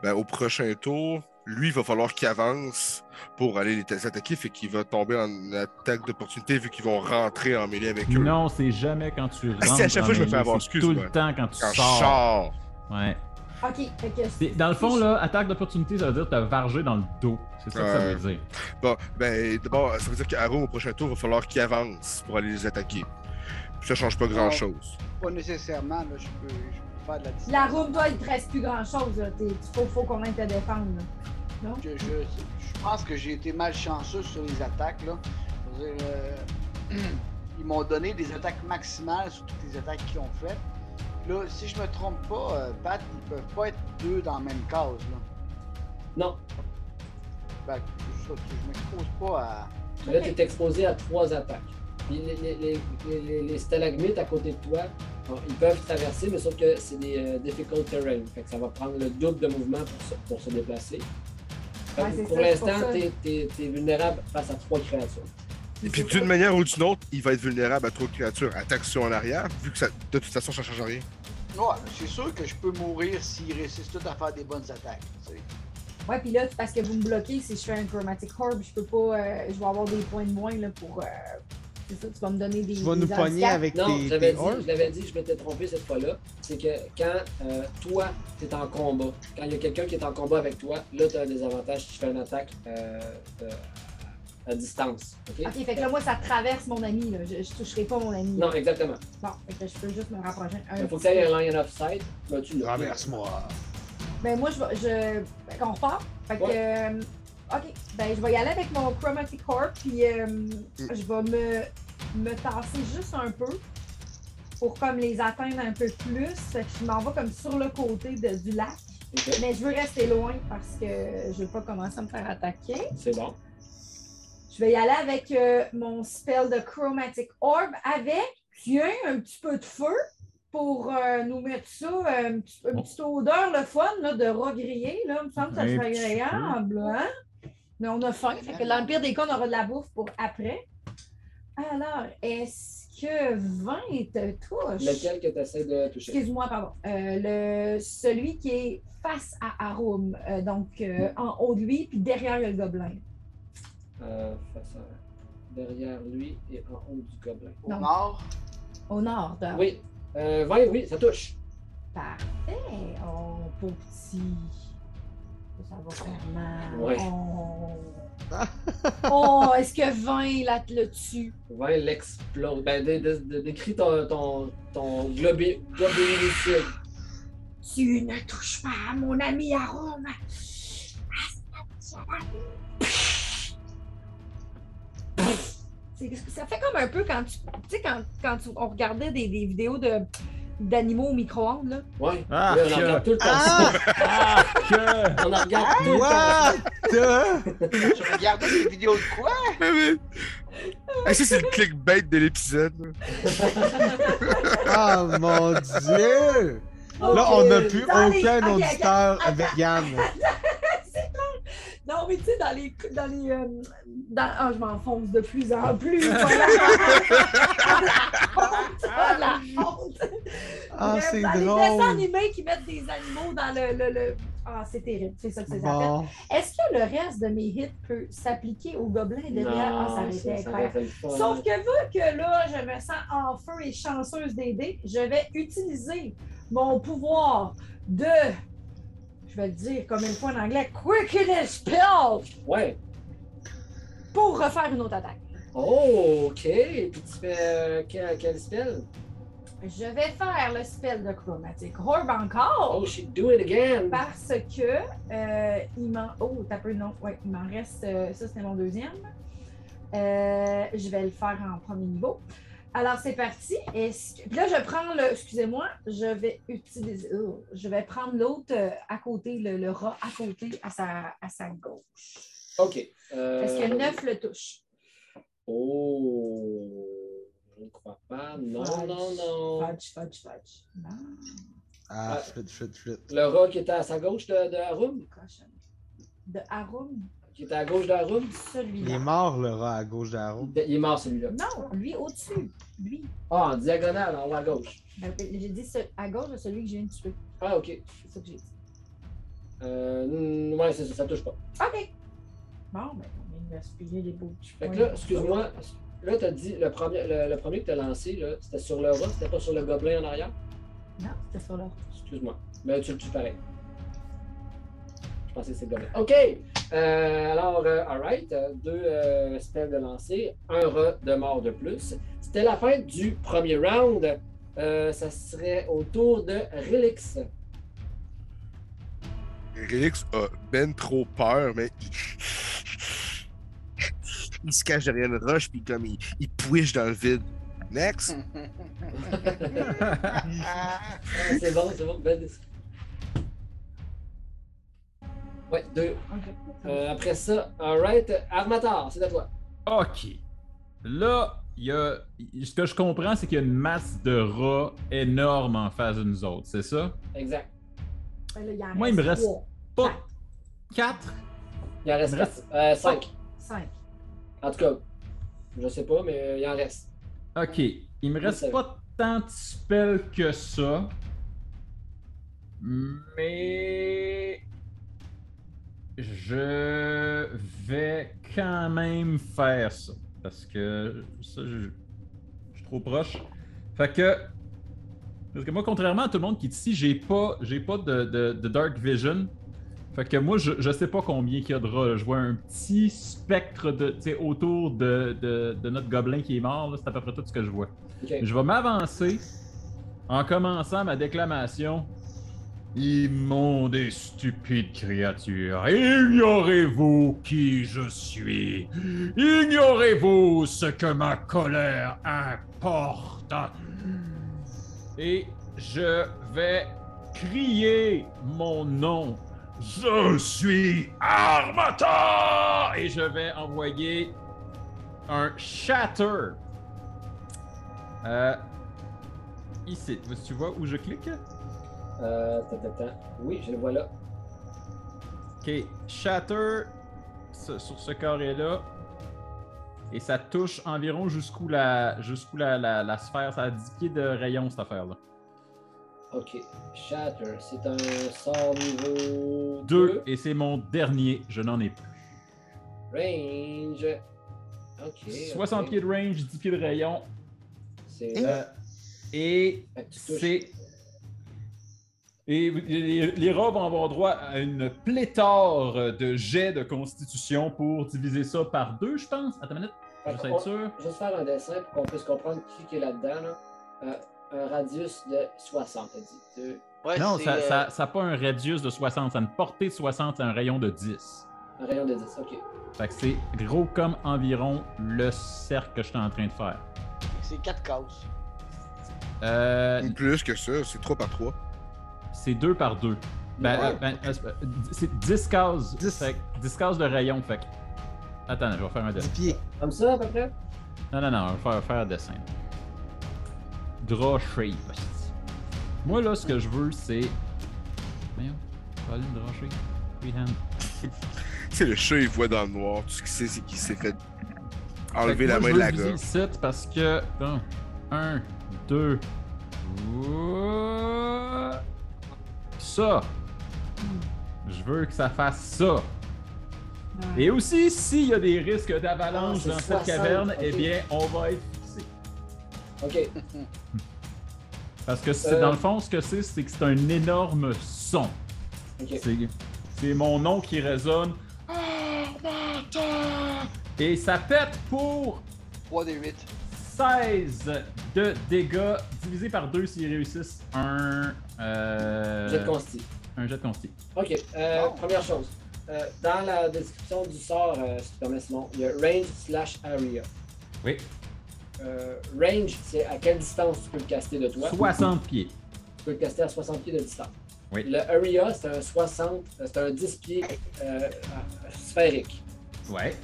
ben, au prochain tour, lui, il va falloir qu'il avance pour aller les attaquer, fait qu'il va tomber en attaque d'opportunité vu qu'ils vont rentrer en mêlée avec eux. Non, c'est jamais quand tu rentres. Ah, si, à chaque fois, je me mêlée, fais avoir, c'est Tout le temps quand tu Quand sors. sors. Ouais. OK, que C'est- Dans le fond, là, attaque d'opportunité, ça veut dire que t'as vargé dans le dos. C'est ça que ça veut dire. Bon, ben, d'abord, ça veut dire qu'Aro, au prochain tour, il va falloir qu'il avance pour aller les attaquer. Puis ça change pas grand-chose. Pas nécessairement, là, je peux, je peux faire de la distance. la room, toi, il te reste plus grand-chose. Il faut, faut qu'on aille te défendre. là. Non? Je, je- je pense que j'ai été malchanceux sur les attaques. Là. Je veux dire, euh, ils m'ont donné des attaques maximales sur toutes les attaques qu'ils ont faites. Là, si je me trompe pas, euh, Pat, ils peuvent pas être deux dans la même case. Là. Non. Ben, c'est ça, je m'expose pas à. Mais Là, tu es exposé à trois attaques. Puis les, les, les, les- les- les stalagmites à côté de toi, ils peuvent traverser, mais sauf que c'est des euh, difficult terrain. Fait que ça va prendre le double de mouvement pour se, pour se déplacer. Fait que Ouais, c'est pour l'instant, tu es, vulnérable face à trois créatures. Et puis d'une manière ou d'une autre, il va être vulnérable à trop de créatures. Attaque sur en arrière, vu que ça, de toute façon, ça change rien. Ouais, c'est sûr que je peux mourir s'ils réussissent tous à faire des bonnes attaques. Ouais, puis là, parce que vous me bloquez, si je fais un Chromatic Orb, je peux pas. euh, je vais avoir des points de moins là, pour. euh, c'est ça, tu vas me donner des. Tu vas des nous pogner avec Non, tes, j'avais tes dit, orbs? je l'avais dit, je m'étais trompé cette fois-là. C'est que quand euh, toi, tu es en combat, quand il y a quelqu'un qui est en combat avec toi, là, tu as un désavantage si tu fais une attaque euh, euh, à distance. OK? Ok, fait que là, moi, ça traverse mon ami. Là. Je, je toucherai pas mon ami. Non, exactement. Bon, fait que je peux juste me rapprocher un Il faut que tu aies un line of sight. Ben, tu l'as. Traverse-moi. Ben, moi, je vais. Je... Fait qu'on repart. Fait que. euh, ok, ben, je vais y aller avec mon Chromatic Orb, puis euh, je vais me, me tasser juste un peu pour comme les atteindre un peu plus. Fait que je m'en vais comme sur le côté de- du lac. Mais je veux rester loin parce que je veux pas commencer à me faire attaquer. c'est bon. Je vais y aller avec euh, mon spell de Chromatic Orb avec, tiens, un petit peu de feu pour euh, nous mettre ça, euh, un petit- une petite odeur, le fun, là, de rat grillé. Là. Il me semble que ça Un serait agréable. Hein? Mais on a faim. Fait que dans le pire des cas, on aura de la bouffe pour après. Alors, est-ce que 20 te touche? Lequel que tu essaies de toucher? Excuse-moi, pardon. Euh, le, celui qui est face à Arum, euh, donc euh, en haut de lui, puis derrière le gobelin. Euh, face à- derrière lui et en haut du gobelin. Au nord, Au nord de. Oui. Euh, 20, oui, ça touche. Parfait. Oh, pauvre petit. Ça va faire mal. Ouais. Oh, Oh, est-ce que 20 là, le tue? 20 l'explose. Ben, dé- dé- dé- décris ton, ton, ton globulicide. Tu ne touches pas à mon ami Arum. C'est- Ça fait comme un peu quand tu. Tu sais, quand, quand tu- on regardait des, des vidéos de d'animaux au micro-ondes, là. Ouais. Ah, Là, on en regarde tout le temps. Ah! Ah, que- On en regarde tout le temps. Tu regardais des vidéos de quoi? Mais, mais... Ah, ça, c'est le clickbait de l'épisode. là. Oh mon dieu! Là, on n'a plus Dans les- aucun ok, auditeur. C'est drôle. Non, mais tu sais, dans les. Dans les euh, dans- Ah, je m'enfonce de plus en plus. Voilà. Ah, la honte. Ah, c'est les drôle. dessins animés qui mettent des animaux dans le. le, le- Ah, c'est terrible. C'est ça que c'est ça. Bon. Est-ce que le reste de mes hits peut s'appliquer aux gobelins derrière? Ah, ça aurait été incroyable. Sauf que vu que là, je me sens en feu et chanceuse d'aider, je vais utiliser mon pouvoir de. Je vais le dire comme une fois en anglais, Quickeness Spell Ouais. pour refaire une autre attaque. Oh, ok. Puis tu fais euh, quel, quel spell? Je vais faire le spell de Chromatic Orb encore Oh, she do it again. parce que euh, il m'en. Oh, t'as peu, non. Ouais, il m'en reste. euh, ça, c'était mon deuxième. Je vais le faire en premier niveau. Alors, c'est parti. Est-ce que- Puis là, je prends le. Excusez-moi, je vais utiliser. oh, je vais prendre l'autre euh, à côté, le, le rat à côté, à sa, à sa gauche. Ok. Euh... Parce que 9 le touche? Oh. Je ne crois pas. Non, Fudge, non, non. Fudge, fudge, fudge. Non, Ah, flûte, flûte, flûte. Le rat qui était à sa gauche de, de Harum? De Arum, Qui était à gauche de Harum? Il est celui-là. mort, le rat à gauche d'Arrow. Il est mort celui-là. Non, lui au-dessus. Lui. Ah, en diagonale, en haut à gauche. Ben, J'ai dit ce- à gauche de celui que je viens de tuer. Ah, ok. C'est ça que j'ai dit. Euh, ouais, c'est ça, ça touche pas. OK. Bon, ben, on vient de respirer les beaux petits Fait que points. là, excuse-moi, là, t'as dit, le premier, le, le premier que t'as lancé, là, c'était sur le rat, c'était pas sur le gobelin en arrière? Non, c'était sur l'autre. Excuse-moi. Mais tu le tues pareil. Je pensais que c'est le gobelin. OK! Euh, alors, euh, alright, euh, deux euh, spells de lancer, un rat de mort de plus. C'était la fin du premier round. Ça serait au tour de Relix. Relix a ben trop peur, mais il... se cache derrière une roche, puis comme il, il pouiche dans le vide. Next. C'est bon, c'est bon, belle décision. Ouais, deux. Euh, après ça, alright, Armator, c'est à toi. OK. Là, il y a. Ce que je comprends, c'est qu'il y a une masse de rats énorme en face de nous autres, c'est ça? Exact. Là, il en Moi, il me reste trois. pas 4. Il en reste Il me reste- quatre. Euh, cinq. Cinq. En tout cas, je sais pas, mais euh, il en reste. OK. Il me reste pas tant de spells que ça. Mais. Je vais quand même faire ça. Parce que ça, je, je suis trop proche. Fait que. Parce que moi, contrairement à tout le monde qui est ici, j'ai pas, j'ai pas de, de- de Dark Vision. Fait que moi, je, je sais pas combien qu'il y a de rats. Je vois un petit spectre de, autour de, de- de notre gobelin qui est mort. C'est à peu près tout ce que je vois. Je vais m'avancer en commençant ma déclamation. Immonde et stupide créature, ignorez-vous qui je suis Ignorez-vous ce que ma colère importe Et je vais crier mon nom. Je suis Armata Et je vais envoyer un Shatter. Euh, ici, tu vois où je clique? Euh, ta, ta, ta. Oui, je le vois là. Ok, Shatter ce- sur ce carré-là. Et ça touche environ jusqu'où la, jusqu'où la, la, la sphère. Ça a 10 pieds de rayon, cette affaire-là. Ok. Shatter, c'est un sort niveau 2, et c'est mon dernier. Je n'en ai plus. Range. Ok. 60 ok. pieds de range, 10 pieds de rayon. C'est Euh, et c'est. Et les, les rats vont avoir droit à une pléthore de jets de constitution pour diviser ça par deux, je pense. Attends une minute, être sûr. Juste faire un dessin pour qu'on puisse comprendre qui qui est là-dedans. Là. Euh, un radius de 60, t'as dit. Ouais, non, ça euh, n'a ça, a pas un radius de 60, ça a une portée de 60, c'est un rayon de 10. Un rayon de 10, ok. Fait que c'est gros comme environ le cercle que je suis en train de faire. C'est 4 cases. Euh, Plus que ça, c'est 3 par 3. C'est 2 par 2. Ben, Ouais. euh, ben, euh, c'est 10 cases. 10. Fait que 10 cases de rayon. Fait que- Attends, je vais faire un 10 dessin. pieds. Comme ça, à peu près? Non, non, non, on va faire, faire un dessin. Draw shape. Moi, là, ce que je veux, c'est. Voyons, pas aller draw shape. Freehand. C'est le chat, il voit dans le noir. Tout ce qu'il sait, c'est qu'il s'est fait enlever la moi, main je de la viser gorge. le site parce que. Bon, un, deux. Ça. Je veux que ça fasse ça. Ouais. Et aussi, s'il y a des risques d'avalanche Ah, dans cette 60, caverne, eh bien, on va être fixé. Ok. Parce que c'est Euh. dans le fond, ce que c'est, c'est que c'est un énorme son. C'est, mon nom qui résonne. Armata! Et ça pète pour 3 des 8. 16 de dégâts divisé par 2 s'ils réussissent un. Euh, Jet de consti. un jet de consti. Ok. Euh. Première chose. Euh, dans la description du sort, euh, si tu permets, Simon, il y a range slash area. Oui. Euh, range, c'est à quelle distance tu peux le caster de toi? 60 pieds. Tu peux le caster à 60 pieds de distance. Oui. Le area, c'est un 60, euh, c'est un 10 pieds sphérique. Ouais.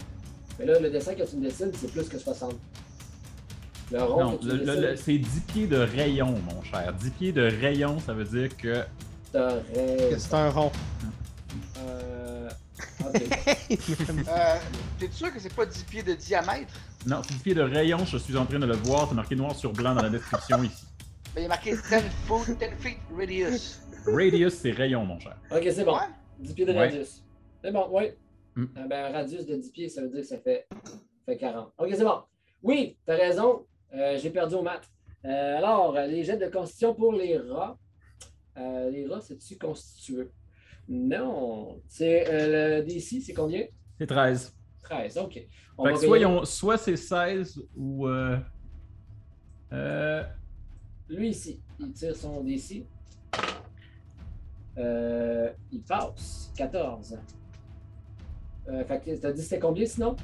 Mais là, le dessin que tu me dessines, c'est plus que 60. Le rond Non, le- le- le- c'est 10 pieds de rayon, mon cher. 10 pieds de rayon, ça veut dire que. C'est un rond. Euh... Ok. Euh, T'es sûr que c'est pas 10 pieds de diamètre? Non, c'est 10 pieds de rayon, je suis en train de le voir, c'est marqué noir sur blanc dans la description ici. Ben, il est marqué 10 foot, 10 feet radius. Radius, c'est rayon, mon cher. ok, c'est bon. Ouais? 10 pieds de Ouais. radius. C'est bon, oui. Mm. Euh, ben, un radius de 10 pieds, ça veut dire que ça fait, fait 40. Ok, c'est bon. Oui, t'as raison. Euh, J'ai perdu au maths. Euh, alors, euh, les jets de constitution pour les rats. Euh, les rats, c'est-tu constitueux? Non. C'est le DC, c'est combien? C'est 13. 13, ok. On Fait va que payer- soit, ils ont- soit c'est 16 ou. Lui ici, il tire son DC. Il passe. 14. Euh, fait que t'as dit c'était combien sinon?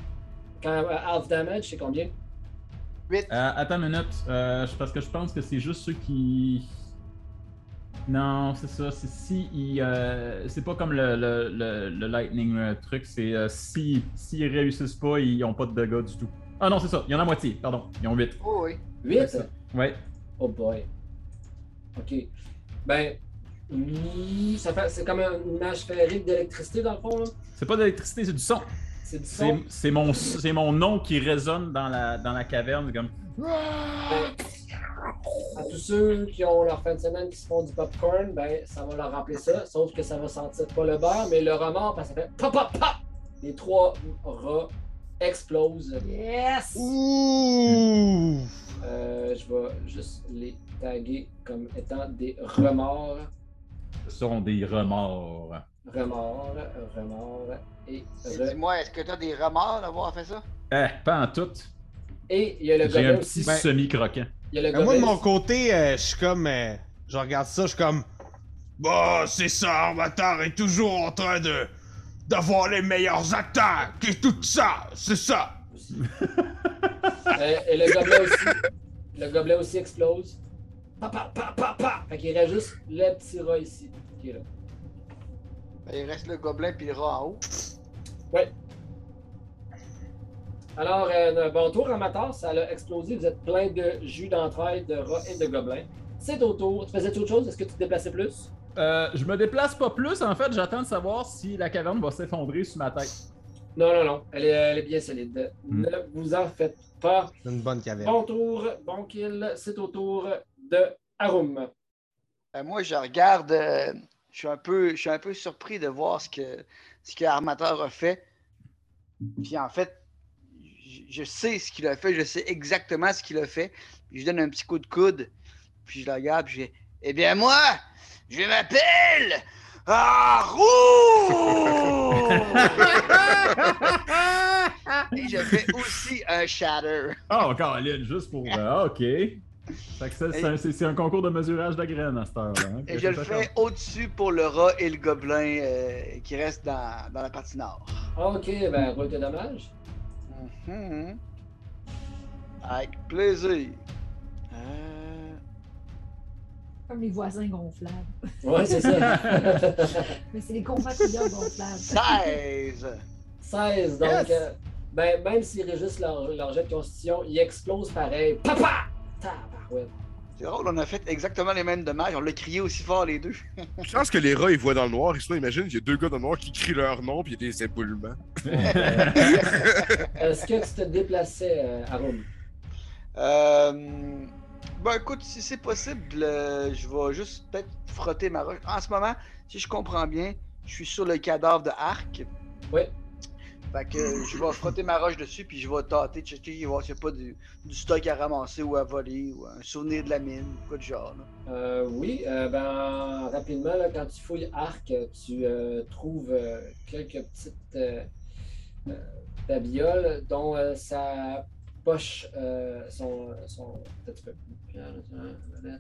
Quand half damage, c'est combien? 8. Euh, attends une minute, euh, je- parce que je pense que c'est juste ceux qui. Non, c'est ça. C'est si ils, euh, c'est pas comme le, le, le, le lightning euh, truc. C'est euh, si s'ils réussissent pas, ils ont pas de dégâts du tout. Ah non, c'est ça. Il y en a moitié. Pardon. Ils ont 8. Oh oui. 8? Ouais. Oh boy. Ok. Ben, mm, ça fait, c'est comme une image féerique d'électricité dans le fond, là? C'est pas d'électricité, c'est du son. C'est mon, c'est mon nom qui résonne dans la, dans la caverne. Comme... Ben, à tous ceux qui ont leur fin de semaine qui se font du popcorn, ben, ça va leur rappeler ça. Sauf que ça va sentir pas le beurre, mais le remords, parce que ça fait pop, pop, pop! Les trois rats explosent. Yes! Ouh! Euh, je vais juste les taguer comme étant des remords. Ce sont des remords. Remords, remords et re... Dis-moi, est-ce que tu as des remords d'avoir fait ça? Eh, pas en tout. Et il y a le J'ai un petit aussi. Ben- semi-croquant. Il y a le Mais moi, de mon côté, euh, je suis comme. euh, je regarde ça, je suis comme. Bah, c'est ça, Armatar est toujours en train de. d'avoir les meilleures attaques et tout ça, c'est ça. Euh, et le gobelin aussi. Le gobelin aussi explose. Pa, pa, pa, pa, pa. Fait qu'il reste juste le petit rat ici qui est là. Ben, il reste le gobelin puis le rat en haut. Alors, euh, bon tour amateur, ça a explosé. Vous êtes plein de jus d'entrailles, de rats et de gobelins. C'est au tour. Tu faisais autre chose? Est-ce que tu te déplaçais plus? Euh, je me déplace pas plus. En fait, j'attends de savoir si la caverne va s'effondrer sur ma tête. Non, non, non. Elle est, elle est bien solide. Hmm. Ne vous en faites pas. C'est une bonne caverne. Bon tour, bon kill. C'est au tour de Arum. Ben, moi, je regarde. Je, suis un peu, je suis un peu surpris de voir ce que, ce que Armateur a fait. Puis en fait, je, sais ce qu'il a fait. Je sais exactement ce qu'il a fait. Puis je donne un petit coup de coude. Puis je le regarde. Puis je dis Eh bien, moi, je m'appelle. Arou! Et je fais aussi un shatter. Oh, Caroline, juste pour. euh, ok. Fait que ça, c'est, un, concours de mesurage de graines à cette heure-là. hein. Et je le fais au-dessus pour le rat et le gobelin euh, qui restent dans, dans la partie nord. Ok, ben, roule tes dommages. Mhm. Avec plaisir. Euh, Comme les voisins gonflables. Ouais, c'est ça. Mais c'est les compatriotes gonflables. 16. 16, donc, Yes. euh, ben, même s'ils régissent leur, leur jet de constitution, ils explosent pareil. Papa! Tabarouette. C'est drôle, on a fait exactement les mêmes dommages. On l'a crié aussi fort les deux. Je pense que les rats, ils voient dans le noir. Et sinon, imagine, il y a deux gars dans le noir qui crient leur nom, puis il y a des éboulements. Est-ce que tu te déplaçais, euh, Arum? Euh, ben écoute, si c'est possible, euh, je vais juste peut-être frotter ma roche. En ce moment, si je comprends bien, je suis sur le cadavre de Arc. Oui. Fait que euh, je vais frotter ma roche dessus, puis je vais tâter, checker, voir s'il n'y a pas du, du stock à ramasser ou à voler, ou un souvenir de la mine, ou quoi de genre. Euh, oui, euh, ben, rapidement, là, quand tu fouilles Arc, tu euh, trouves quelques petites babioles dont sa poche, son, son. Un peu.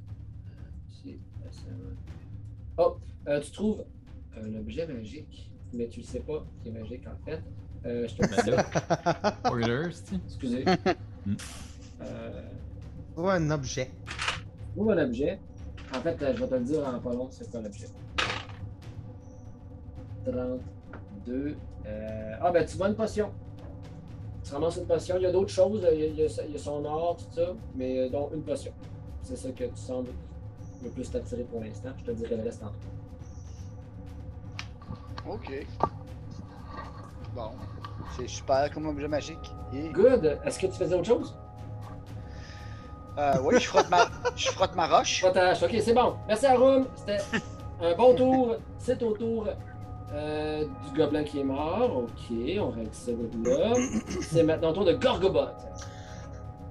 Oh, euh, tu trouves un objet magique, mais tu ne sais pas qui est magique en fait. Euh, je te. Spoilers, tu sais. Excusez. Mm. Euh, Ou un objet. Trouve un objet. En fait, euh, je vais te le dire en pas long, c'est quoi l'objet. 32. Euh... Ah, ben tu vois une potion. Tu ramasses une potion. Il y a d'autres choses. Il y a, il y a- il y a son or, tout ça, mais euh, dont une potion. C'est ça que tu sembles le plus t'attirer pour l'instant. Je te dirai le reste tantôt. Ok. Bon. C'est super comme objet magique. Good. Est-ce que tu faisais autre chose? euh, oui, je frotte ma, je frotte ma roche. Potage. Ok, c'est bon. Merci Arum. C'était un bon tour. C'est au tour euh, du gobelin qui est mort. Ok, on règle ça de là. C'est maintenant au tour de Gorgobot.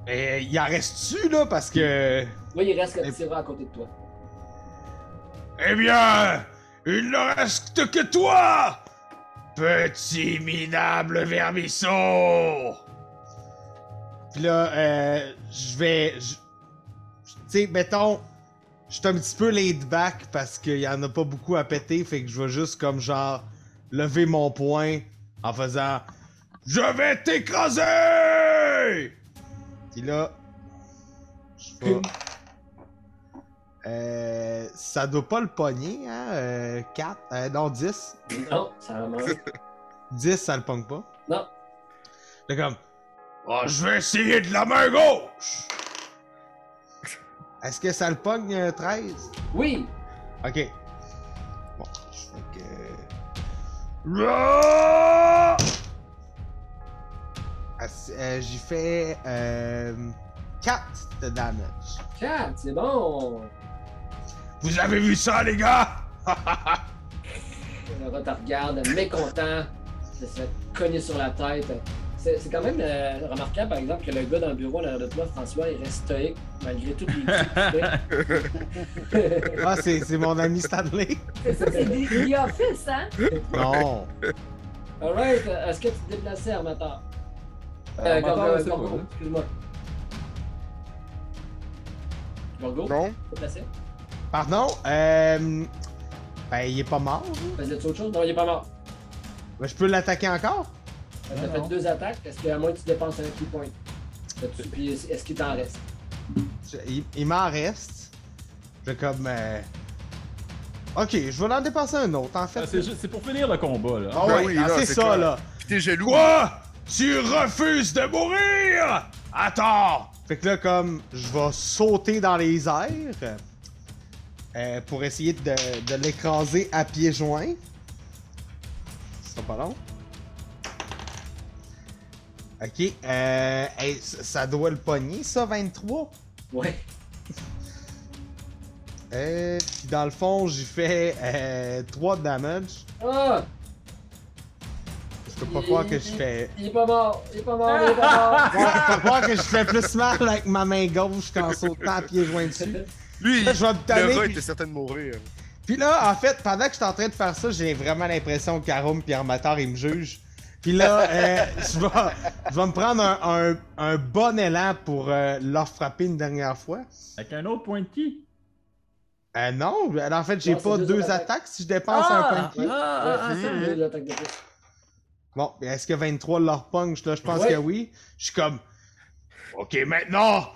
Et il en reste-tu, là, parce que. Oui, il reste le petit rat à côté de toi. Eh bien, il ne reste que toi, petit minable vermisseau. Puis là, euh, je vais. Tu sais, mettons, je suis un petit peu laid back parce qu'il y en a pas beaucoup à péter, fait que je vais juste comme genre lever mon poing en faisant Je vais t'écraser. Puis là, Je vais- Euh, ça doit pas le pogner, hein? Euh, 4, euh, non, 10. Non, ça va manger. 10, ça le pogne pas. Non. C'est comme, Oh, je vais essayer de la main gauche! est-ce que ça le pogne euh, 13? Oui! Ok. Bon, je fais que. Ah! Ah, euh, J'y fais euh, 4 de damage. 4, c'est bon! Vous avez vu ça, les gars? Le rat te regarde, mécontent, de se cogner sur la tête. C'est quand même euh, remarquable, par exemple, que le gars dans le bureau, là, de toi, François, il reste stoïque, malgré toutes les critiques. Ah, c'est mon ami Stanley. C'est ça, c'est des The Office, hein? Non. Alright, est-ce que tu te déplaçais, Armateur? Euh, Euh, Gorgo, excuse-moi. Gorgo, Non? déplacé? Pardon? Euh, ben, il est pas mort. Faisais-tu autre chose? Non, il est pas mort. Ben, je peux l'attaquer encore? T'as Non, fait deux attaques, est-ce qu'à moins que tu dépenses un key point? Puis est-ce qu'il t'en reste? Je- il il m'en reste. Je vais comme. euh, Ok, je vais en dépenser un autre, en fait. Ah, C'est juste- pour finir le combat, là. Ah Ben ouais, oui, ah, c'est ça, clair. là. Puis t'es jaloux. Quoi? Tu refuses de mourir? Attends! Fait que là, comme, je vais sauter dans les airs euh, pour essayer de, de l'écraser à pieds joints. Ce sera pas long. Ok, euh, hey, ça doit le pogner, ça, 23. Ouais. Euh, puis dans le fond, j'ai fait euh, 3 de damage. Ah! Je peux pas croire que je fais. Il est pas mort, il est pas mort, il est pas mort! Ouais, je peux pas croire que je fais plus mal avec ma main gauche qu'en sautant à pieds joints dessus. Lui, Là, je vais me tanner, le rat puis- était certain de mourir. Puis là, en fait, pendant que je suis en train de faire ça, j'ai vraiment l'impression qu'Arum et Armateur, ils me jugent. Puis là, euh, je, vais, je vais me prendre un, un- un bon élan pour euh, leur frapper une dernière fois. Avec un autre point de qui? Euh, non, ben, en fait, j'ai pas deux attaques. attaques. si je dépense un point de ki. ah, Ouais, ah, c'est ah, deux attaques de. Bon, ben, est-ce que 23 leur punch? Là, je pense Ouais. que oui. Je suis comme, Ok, maintenant,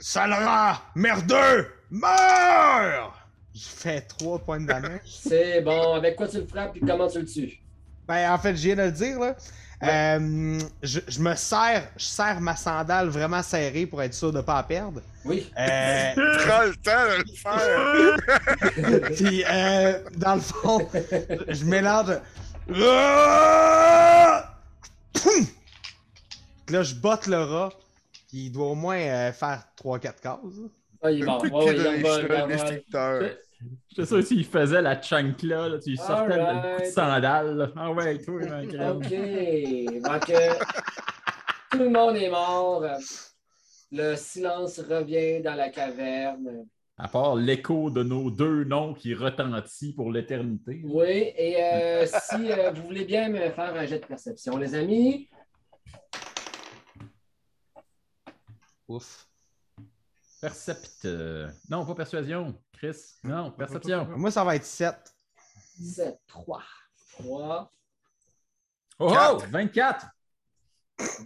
sale rat, merdeux, meurs! je fais 3 points de damage. C'est bon, avec quoi tu le frappes et comment tu le tues? Ben, en fait, je viens de le dire, là. Euh, je, je me serre, je serre ma sandale vraiment serrée pour être sûr de pas la perdre. Oui. Euh, Prends le temps de le faire. Puis, euh, dans le fond, je mélange. Puis là, je botte le rat. Puis il doit au moins euh, faire 3-4 cases. Ah, il est mort. Ouais, il destructeur. Je sais sûr s'il faisait la chancla, là, tu lui sortais le coup de sandale. là. Ah ouais, toi. Ok. Donc, euh, tout le monde est mort. Le silence revient dans la caverne. À part l'écho de nos deux noms qui retentit pour l'éternité. Oui, et euh, si euh, vous voulez bien me faire un jet de perception, les amis. Ouf. Percept. euh, Non, pas persuasion. Chris. Non, perception. Moi, ça va être 7. 7, 3, 3, Oh, oh! Quatre. 24!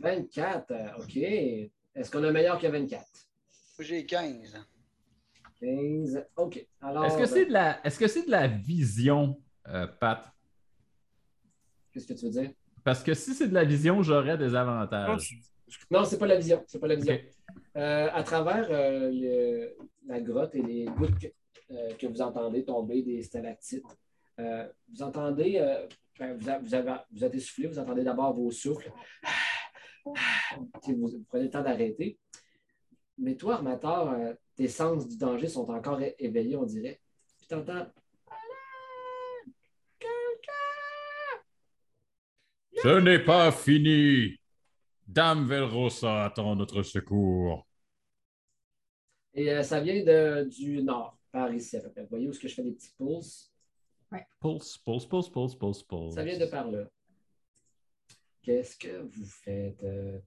24. euh, OK. Est-ce qu'on a meilleur que 24? J'ai 15. 15. OK. Alors, Est-ce que c'est de la, est-ce que c'est de la vision, euh, Pat? qu'est-ce que tu veux dire? Parce que si c'est de la vision, j'aurais des avantages. Non, c'est pas la vision. C'est pas la vision. Ok. Euh, à travers euh, le- la grotte et les gouttes que, euh, que vous entendez tomber des stalactites, euh, vous entendez, euh, ben, vous, a- vous, avez, vous êtes essoufflé, vous entendez d'abord vos souffles. Puis vous, vous prenez le temps d'arrêter. Mais toi, Armateur, euh, tes sens du danger sont encore é- éveillés, on dirait. Puis tu entends. Ce n'est pas fini. Dame Velrosa attend notre secours. Et euh, ça vient de, du nord, par ici à peu près. Vous voyez où est-ce que je fais des petits pouces? Pulse, pulse, pulse, pulse, pulse, pulse. Ça vient de par là. Qu'est-ce que vous faites? euh?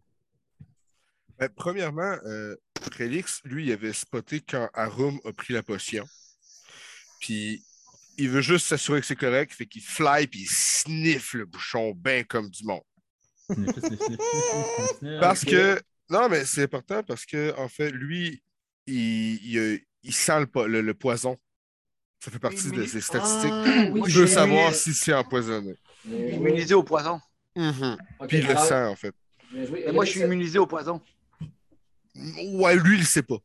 Ben, premièrement, euh, Relix, lui, il avait spoté quand Arum a pris la potion. Puis il veut juste s'assurer que c'est correct, fait qu'il fly puis il sniffe le bouchon bien comme du monde. Parce que. Non, mais c'est important parce que, en fait, lui, il, il, euh, il sent le, po- le- le poison. Ça fait partie de ses statistiques. Ah, oui, il je veut savoir si c'est empoisonné. Mais- Immunisé au poison. Mhm. Puis il le sent, en fait. Mais moi, je suis immunisé au poison. Ouais, lui, il le sait pas.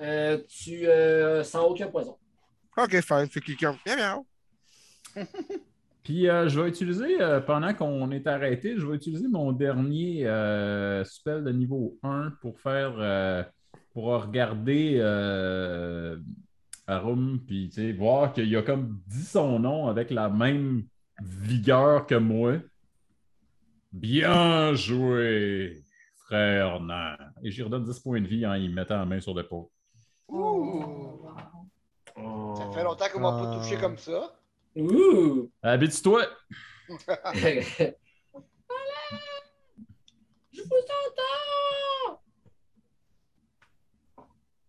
euh, tu euh, sens aucun poison. Ok, fine. Fait qu'il comme, miaou, miaou. Puis euh, je vais utiliser, euh, pendant qu'on est arrêté, je vais utiliser mon dernier euh, spell de niveau 1 pour faire euh, pour regarder euh, Arum, puis tu sais, voir qu'il a comme dit son nom avec la même vigueur que moi. Bien joué, frère Nan. Et j'y redonne 10 points de vie en y mettant la main sur l'épaule. Oh, Ça fait longtemps qu'on m'a pas touché comme ça. Ouh! Habitue-toi! Je vous entends!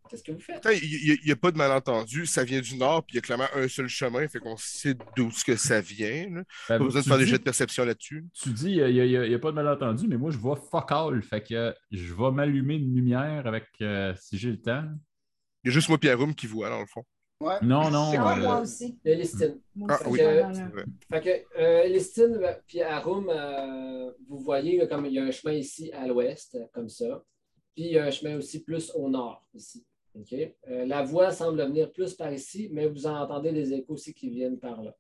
Qu'est-ce que vous faites? Il n'y a, pas de malentendu. Ça vient du nord, puis il y a clairement un seul chemin. Fait qu'on sait d'où ce que ça vient. là. Ben, Pas besoin de faire des jets de perception là-dessus. Tu dis, il n'y a, pas de malentendu, mais moi, je vois fuck all. Fait que je vais m'allumer une lumière avec, euh, si j'ai le temps. Il y a juste moi et Arum qui voit, dans le fond. Ouais. Non, non. C'est quoi, euh, Moi aussi. Ah, oui. Fait que euh, puis Arum, euh, vous voyez là, comme il y a un chemin ici à l'ouest, euh, comme ça. Puis il y a un chemin aussi plus au nord, ici. OK? Euh, la voix semble venir plus par ici, mais vous en entendez des échos aussi qui viennent par là.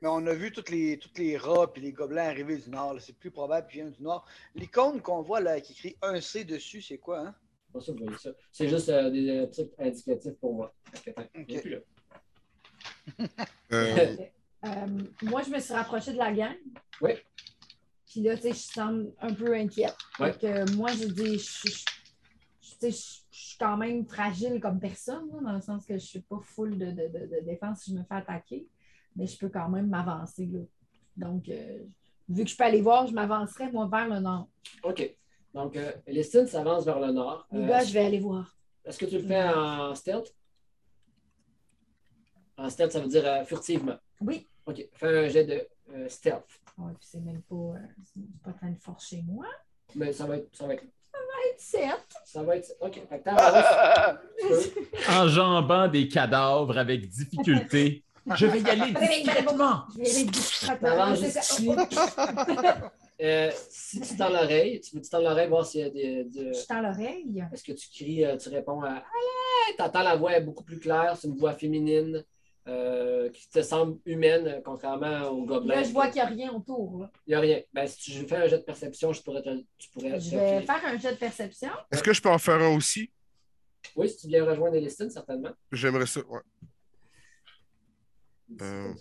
Mais on a vu tous les, toutes les rats et les gobelins arriver du nord. C'est plus probable qu'ils viennent du nord. L'icône qu'on voit là, qui écrit 1C dessus, c'est quoi, hein? Pas ça, vous voyez ça. C'est juste euh, des euh, trucs indicatifs pour moi. Euh, Euh, moi, je me suis rapprochée de la gang. Oui. Puis là, tu sais, je semble un peu inquiète. Ouais. Fait que moi, je, je- je- tu sais, je- je suis quand même fragile comme personne, là, dans le sens que je suis pas full de, de- de- de défense si je me fais attaquer, mais je peux quand même m'avancer. là. Donc, euh, vu que je peux aller voir, je m'avancerai, moi, vers le nord. OK. Donc, euh, Elistine s'avance vers le nord. Euh, gars, je vais aller voir. Est-ce que tu le fais en stealth? En stealth, ça veut dire euh, furtivement. Oui. OK. Fais un jet de euh, stealth. Ouais, puis c'est même pas, euh, c'est pas tant de force chez moi. Mais ça va être. Ça va être. 27. Ça va être. OK. Fait que t'avances. Peux. enjambant des cadavres avec difficulté. Je vais y aller discrètement. Je vais aller discrètement. T'avances C'est juste ça. ici. Euh, si tu tends l'oreille, tu veux tu tends l'oreille voir s'il y a des. de- Je tends l'oreille. Est-ce que tu cries, euh, tu réponds à Allez! T'entends la voix est beaucoup plus claire, c'est une voix féminine euh, qui te semble humaine, contrairement au gobelin. Là, je vois qu'il n'y a rien autour. là. Il n'y a rien. Ben, si tu fais un jet de perception, je pourrais te, tu pourrais Je vais faire un jet de perception. Est-ce que je peux en faire un aussi? Oui, si tu viens rejoindre Elistine, certainement. J'aimerais ça. Ouais. Euh.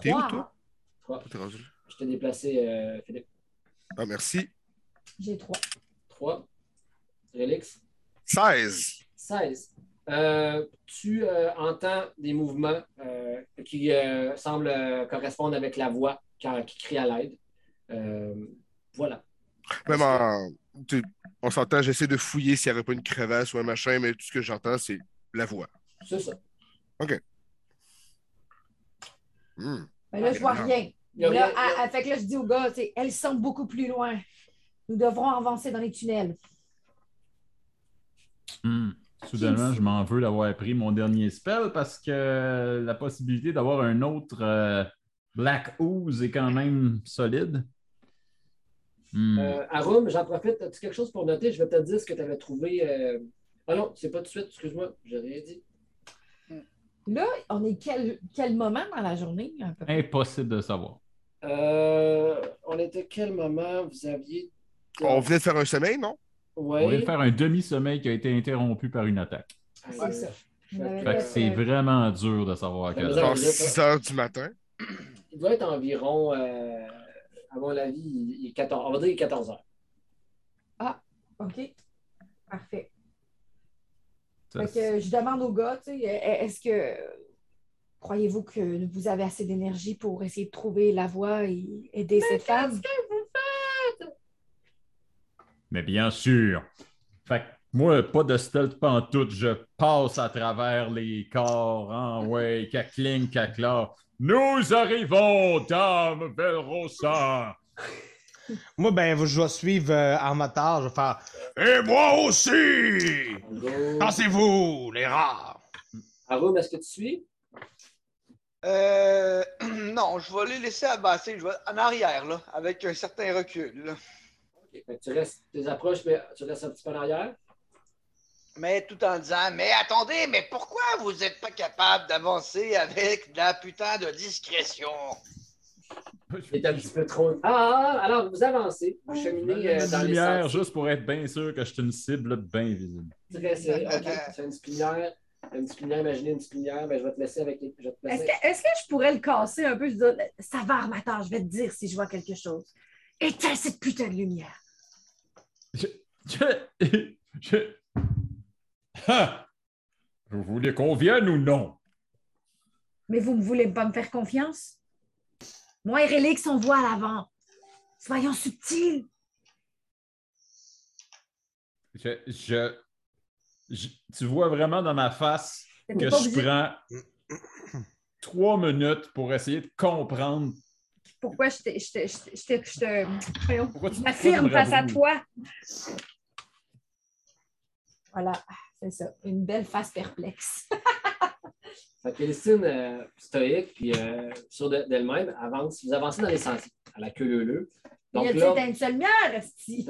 T'es où, Trois. toi? Trois. T'es rendu là? Je t'ai déplacé, euh, Philippe. Ah, merci. J'ai trois. 3. Relix. 16. 16. Euh, tu euh, entends des mouvements euh, qui euh, semblent euh, correspondre avec la voix qui, qui crie à l'aide. Euh, voilà. Même en. tu- On s'entend, j'essaie de fouiller s'il n'y avait pas une crevasse ou un machin, mais tout ce que j'entends, c'est la voix. C'est ça. Hmm. Ben là, je vois Ah, rien. Là, rien- à- à- fait que là, je dis aux gars, elles sont beaucoup plus loin. Nous devrons avancer dans les tunnels. Hmm. Soudainement, je m'en veux d'avoir pris mon dernier spell parce que la possibilité d'avoir un autre euh, Black Ooze est quand même solide. Hmm. Euh, Arum, j'en profite. As-tu quelque chose pour noter? Je vais te dire ce que tu avais trouvé. euh, Ah non, c'est pas tout de suite, excuse-moi, j'ai rien dit. Là, on est quel, quel moment dans la journée? à peu? Près? Impossible de savoir. Euh, on était quel moment? Vous aviez. On venait de faire un sommeil, non? Ouais. On vient de faire un demi-sommeil qui a été interrompu par une attaque. C'est ça. Fait que c'est euh, vraiment dur de savoir à quelle heure. avez- Genre 6 heures du matin. Il doit être environ, euh, à mon avis, il est 14, on va dire 14 heures. OK. Parfait. Ça, Fait que je demande aux gars, tu sais, est-ce que croyez-vous que vous avez assez d'énergie pour essayer de trouver la voie et aider cette femme? Mais bien sûr. Fait que moi, pas de stealth pantoute. Je passe à travers les corps. Hein, ouais, cacling, cacla. Nous arrivons, dame Velrosa. Moi, ben, je vais suivre euh, Armatar, je vais faire Et moi aussi! Pensez-vous, les rares! Arum, est-ce que tu suis? Euh, non, je vais les laisser avancer. Je vais en arrière, là, avec un certain recul. là. Ok, fait que tu restes, tes approches, mais tu restes un petit peu en arrière? Mais tout en disant Mais attendez, mais pourquoi vous n'êtes pas capable d'avancer avec de la putain de discrétion? C'est un petit peu trop. Ah, ah, alors vous avancez, vous cheminez euh, dans les lumière sentiers. juste pour être bien sûr que je suis une cible bien visible. Très serré. Ok, c'est une spinière. Une spinière, imaginez une spinière, ben, je vais te laisser avec les. Est-ce laisser... que, est-ce que je pourrais le casser un peu? Je ça va, armateur, je vais te dire si je vois quelque chose. Éteins cette putain de lumière. Je. Je. je... Ah! Vous voulez qu'on vienne ou non? Mais vous ne voulez pas me faire confiance? Moi et Rélix, on voit à l'avant. Soyons subtils. Je, je, je- Tu vois vraiment dans ma face que je obligé- prends trois minutes pour essayer de comprendre Pourquoi je te. Je te, je te, je te- je te- voyons, pourquoi tu je m'affirme face à toi. Voilà, c'est ça. Une belle face perplexe. Fait que Célestine, euh, stoïque, puis euh, sûre de- d'elle-même, avance. Vous avancez dans les sentiers, à la queue leu Donc Il a dit là, t'as une seule lumière, esti.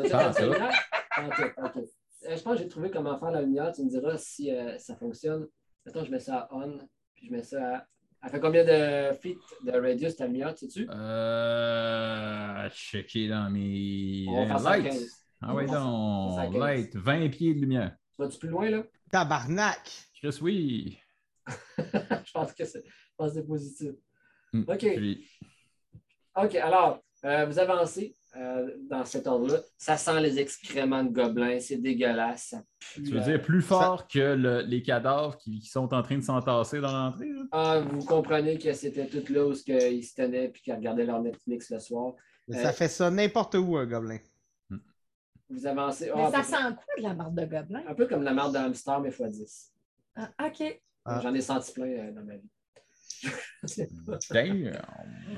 Euh, je pense que j'ai trouvé comment faire la lumière. Tu me diras si euh, ça fonctionne. Attends, je mets ça à on, puis je mets ça à. Elle fait combien de feet de radius ta lumière, tu sais-tu? Euh. Checker dans mes. On va faire ça à lights. 15. Ah à donc. 15. Light, 20 pieds de lumière. Tu vas-tu plus loin, là? Tabarnak! Chris, oui. je pense que c'est je pense que c'est positif. Hmm. OK. Puis- OK, alors, euh, vous avancez euh, dans cet ordre-là. Ça sent les excréments de gobelins, c'est dégueulasse. Ça pue. Tu veux euh, dire plus fort que le- les cadavres qui, qui sont en train de s'entasser dans l'entrée? là? Ah, vous comprenez que c'était tout là où ils se tenaient puis qu'ils regardaient leur Netflix le soir. Mais Euh, Ça fait ça n'importe où, un gobelin. Vous avancez. Mais ah, ça sent quoi de la marde de gobelin? Un peu comme la marde d'un hamster, mais x 10. Ah, OK. Ah. J'en ai senti plein euh, dans ma vie. Damn.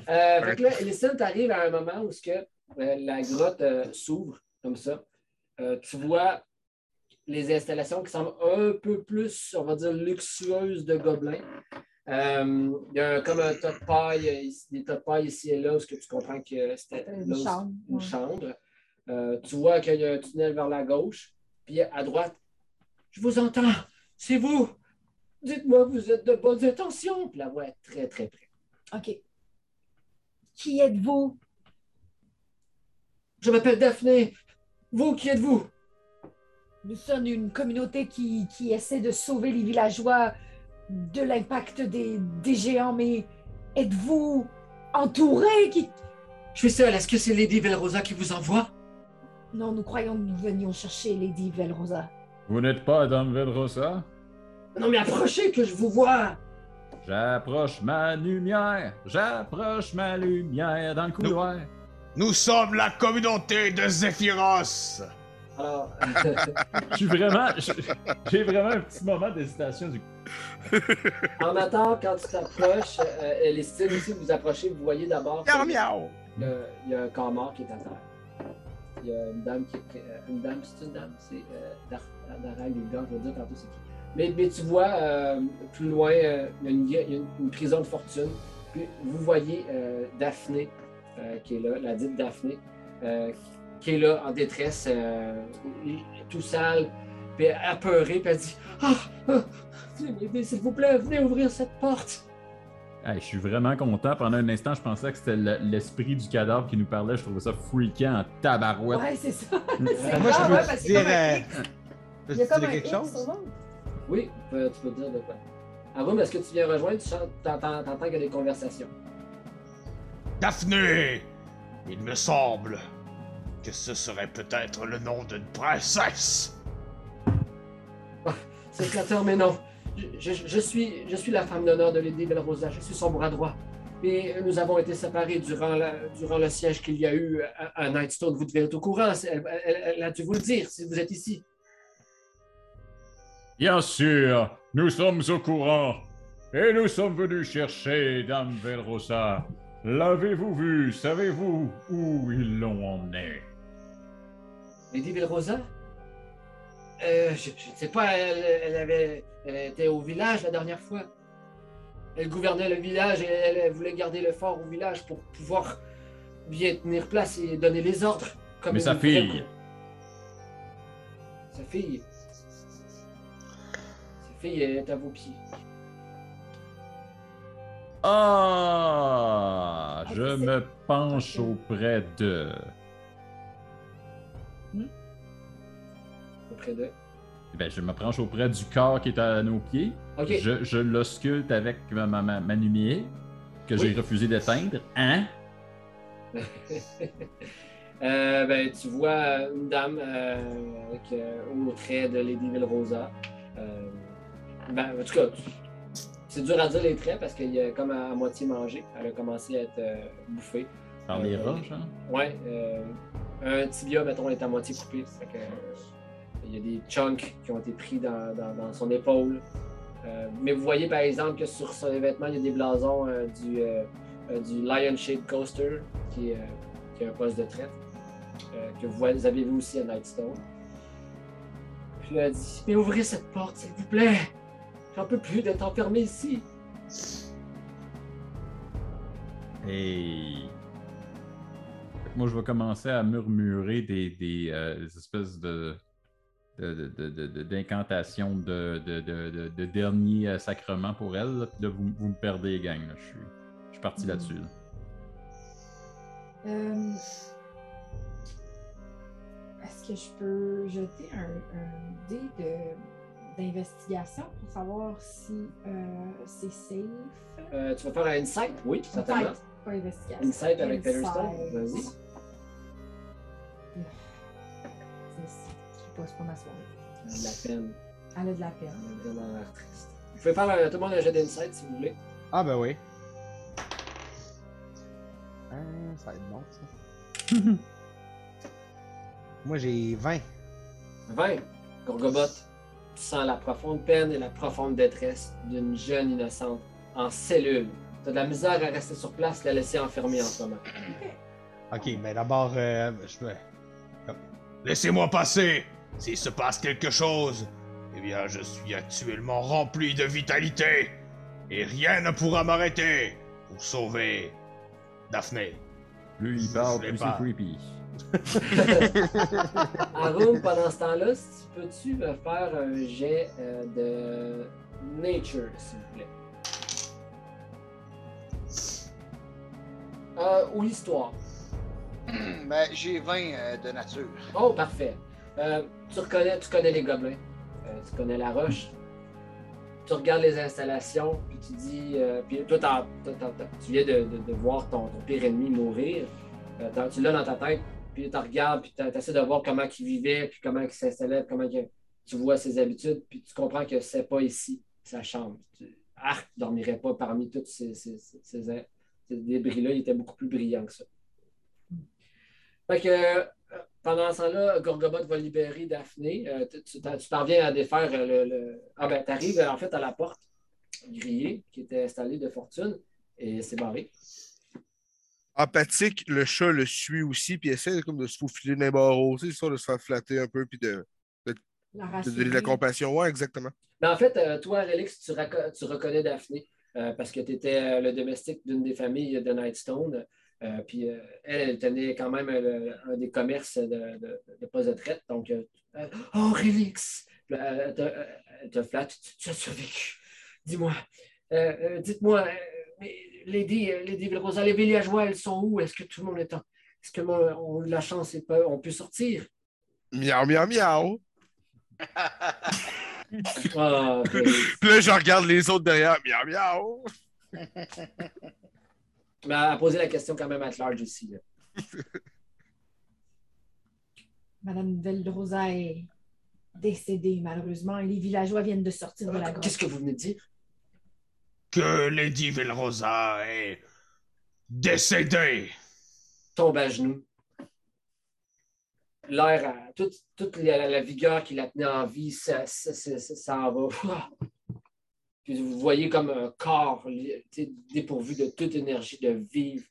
Euh, fait que là, Ellison, tu arrives à un moment où ce que, euh, la grotte euh, s'ouvre comme ça. Euh, tu vois les installations qui semblent un peu plus, on va dire, luxueuses de gobelins. Euh, Il y a un- comme un tas de paille, euh, des tas de paille ici et là, où ce que tu comprends que c'était Une chambre, une ouais. chambre. Euh, tu vois qu'il y a un tunnel vers la gauche, puis à droite, je vous entends, c'est vous. Dites-moi, vous êtes de bonnes intentions. Puis la voix est très, très près. OK. Qui êtes-vous? Je m'appelle Daphné. Vous, qui êtes-vous? Nous sommes une communauté qui, qui essaie de sauver les villageois de l'impact des, des géants, mais êtes-vous entouré qui... Je suis seul. Est-ce que c'est Lady Velrosa qui vous envoie? Non, nous croyons que nous venions chercher Lady Velrosa. Vous n'êtes pas Dame Vedrosa? Non, mais approchez que je vous vois. J'approche ma lumière, j'approche ma lumière dans le couloir. Nous sommes la communauté de Zephyros! Alors, Je suis vraiment. J'ai vraiment un petit moment d'hésitation du en attendant, quand tu t'approches, euh, Elistine aussi, vous approchez, vous voyez d'abord. Miaou, miaou! Le- Il y a un corps mort qui est à terre. Il y a une dame qui euh, Une dame, c'est une dame, c'est euh, Dar- Dara je vais dire tantôt c'est qui. Mais, mais tu vois, euh, plus loin, euh, il y a, une, il y a une- une prison de fortune. Puis vous voyez euh, Daphné, euh, qui est là, la dite Daphné, euh, qui est là en détresse, euh, tout sale, puis apeurée, puis elle dit Ah, ah, s'il vous plaît, venez ouvrir cette porte. Hey, je suis vraiment content. Pendant un instant, je pensais que c'était le- l'esprit du cadavre qui nous parlait. Je trouvais ça freakant en tabarouette. Ouais, c'est ça. C'est moi, je grave, peux ouais, dire, euh, X. peux-tu Il y a comme dire un quelque X chose? Oui, tu peux, tu peux dire de quoi. Arum, est-ce que tu viens rejoindre? Tu t'entends qu'il y a des conversations? Daphné! Il me semble que ce serait peut-être le nom d'une princesse! C'est flatteur, mais non. Je, je- je suis, je suis la femme d'honneur de Lady Belrosa. Je suis son bras droit. Et nous avons été séparés durant, la- durant le siège qu'il y a eu à, à Nightstone. Vous devez être au courant. Elle- elle a dû vous le dire si vous êtes ici. Bien sûr, nous sommes au courant. Et nous sommes venus chercher Dame Velrosa. L'avez-vous vu? Savez-vous où ils l'ont emmené? Lady Villerosa? Euh, je, ne sais pas, elle, elle avait, elle était au village la dernière fois. Elle gouvernait le village et elle, elle voulait garder le fort au village pour pouvoir bien tenir place et donner les ordres. Comme Mais sa fille? Sa fille. Sa fille elle est à vos pieds. Ah! Je me penche auprès de. Auprès d'eux. Ben, je me penche auprès du corps qui est à nos pieds. Je, je l'ausculte avec ma, ma, lumière que j'ai refusé d'éteindre. Hein? Euh, ben, tu vois une dame euh, avec, euh, au trait de Lady Villerosa. Euh, ben, en tout cas, tu- c'est dur à dire les traits parce qu'il est comme à, à moitié mangé. Elle a commencé à être euh, bouffée. Par les Euh, rats, genre? Ouais. euh, un tibia, mettons, est à moitié coupé. Que, il y a des chunks qui ont été pris dans, dans- dans son épaule. Mais vous voyez par exemple que sur son vêtements, il y a des blasons du, du Lion Shade Coaster, qui est, qui est un poste de traite, que vous avez vu aussi à Nightstone. Puis elle a dit Mais ouvrez cette porte, s'il vous plaît J'en peux plus d'être enfermé ici. Que Moi, je vais commencer à murmurer des, des, euh, des espèces de de- de- de- de- de- d'incantations de, de, de, de, de dernier euh, sacrement pour elle. là. Vous, vous me perdez, gang. là. Je suis, je suis parti Mhm. là-dessus. là. Euh, Est-ce que je peux jeter un, un dé de- d'investigation pour savoir si euh, c'est safe? Euh, tu vas faire un insight Oui, certainement. Insight, pas investigation. Insight avec Featherstone, vas-y. C'est- Je sais pas, ma soirée. De la peine. Elle a de la peine. Elle a vraiment l'air triste. Vous pouvez faire un- tout le monde un jet d'insight si vous voulez. Ah, ben oui. Euh, ça va être bon, ça. Moi, j'ai 20. 20. Gorgobot, sens la profonde peine et la profonde détresse d'une jeune innocente en cellule. T'as de la misère à rester sur place, la laisser enfermée en ce moment. Ok, mais d'abord, euh, je me. Laissez-moi passer. S'il se passe quelque chose, eh bien, je suis actuellement rempli de vitalité. Et rien ne pourra m'arrêter pour sauver Daphné. Plus il parle, plus c'est creepy. Arum, pendant ce temps-là, si peux-tu me faire un jet euh, de nature, s'il vous plaît? Euh, ou histoire. ben, j'ai 20 euh, de nature. Oh, parfait. Tu, reconnais, tu connais les gobelins. Tu connais la roche. Tu regardes les installations, puis tu dis. puis toi, tu viens de, de- de voir ton, ton pire ennemi mourir. Tu l'as dans ta tête, puis tu regardes, puis tu essaies de voir comment il vivait, puis comment il s'installait, comment tu vois ses habitudes, puis tu comprends que c'est pas ici, sa chambre. Arc ne dormirait pas parmi tous ces, ces- ces- débris-là. Il était beaucoup plus brillant que ça. Fait que euh, pendant ce temps-là, Gorgobot va libérer Daphné. Euh, tu- t'en viens à défaire euh, le. le- Ah ben, t'arrives en fait à la porte grillée qui était installée de fortune et c'est barré. Empathique, le chat le suit aussi, puis essaie comme de se faufiler dans les barreaux, tu sais, histoire de se faire flatter un peu, puis de, La de donner de la compassion. Ouais, exactement. Mais en fait, euh, toi, Relix, tu, tu reconnais Daphné euh, parce que tu étais le domestique d'une des familles de Nightstone. Euh, puis euh, elle, elle tenait quand même euh, un des commerces de, de, de poste de traite. Donc, euh, euh, oh, euh, Elle te, euh, elle te flatte. Tu, tu as survécu. Dis-moi. Euh, euh, Dites-moi, euh, Lady, euh, Lady Villerosa, les villageois, elles sont où? Est-ce que tout le monde est en. Est-ce que moi, on a eu la chance et peut, on peut sortir? Miaou, miaou, miaou. Ah, ok. Puis là, je regarde les autres derrière. Miaou, miaou. Mais a posé la question quand même à large aussi. là. Madame Velrosa est décédée, malheureusement, et les villageois viennent de sortir de la grotte. Qu'est-ce que vous venez de dire? Que Lady Velrosa est décédée. tombe à genoux. L'air, toute, toute la, vigueur qui la tenait en vie, ça, va. Puis vous voyez comme un corps dépourvu de toute énergie de vivre.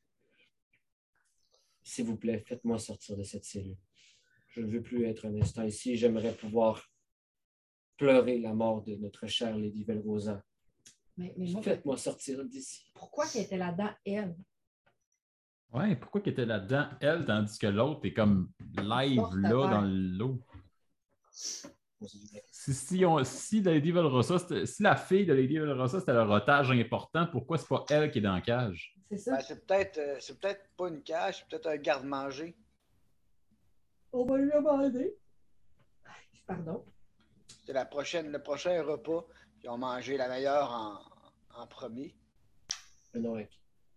S'il vous plaît, faites-moi sortir de cette cellule. Je ne veux plus être un instant ici. J'aimerais pouvoir pleurer la mort de notre chère Lady Velrosa. Mais, mais moi, Faites-moi sortir d'ici. pourquoi qu'elle était là-dedans, elle? Ouais, pourquoi qu'elle était là-dedans, elle, tandis que l'autre est comme live Porte là dans l'eau? Si, si, on- si Lady Velrosa, c'était- si la fille de Lady Velrosa, c'était leur otage important, pourquoi c'est pas elle qui est dans la cage? C'est ça? Ben, c'est peut-être euh, c'est peut-être pas une cage, c'est peut-être un garde-manger. On va lui demander. Pardon? C'est la prochaine, le prochain repas. Ils ont mangé la meilleure en, en premier. Le nom est-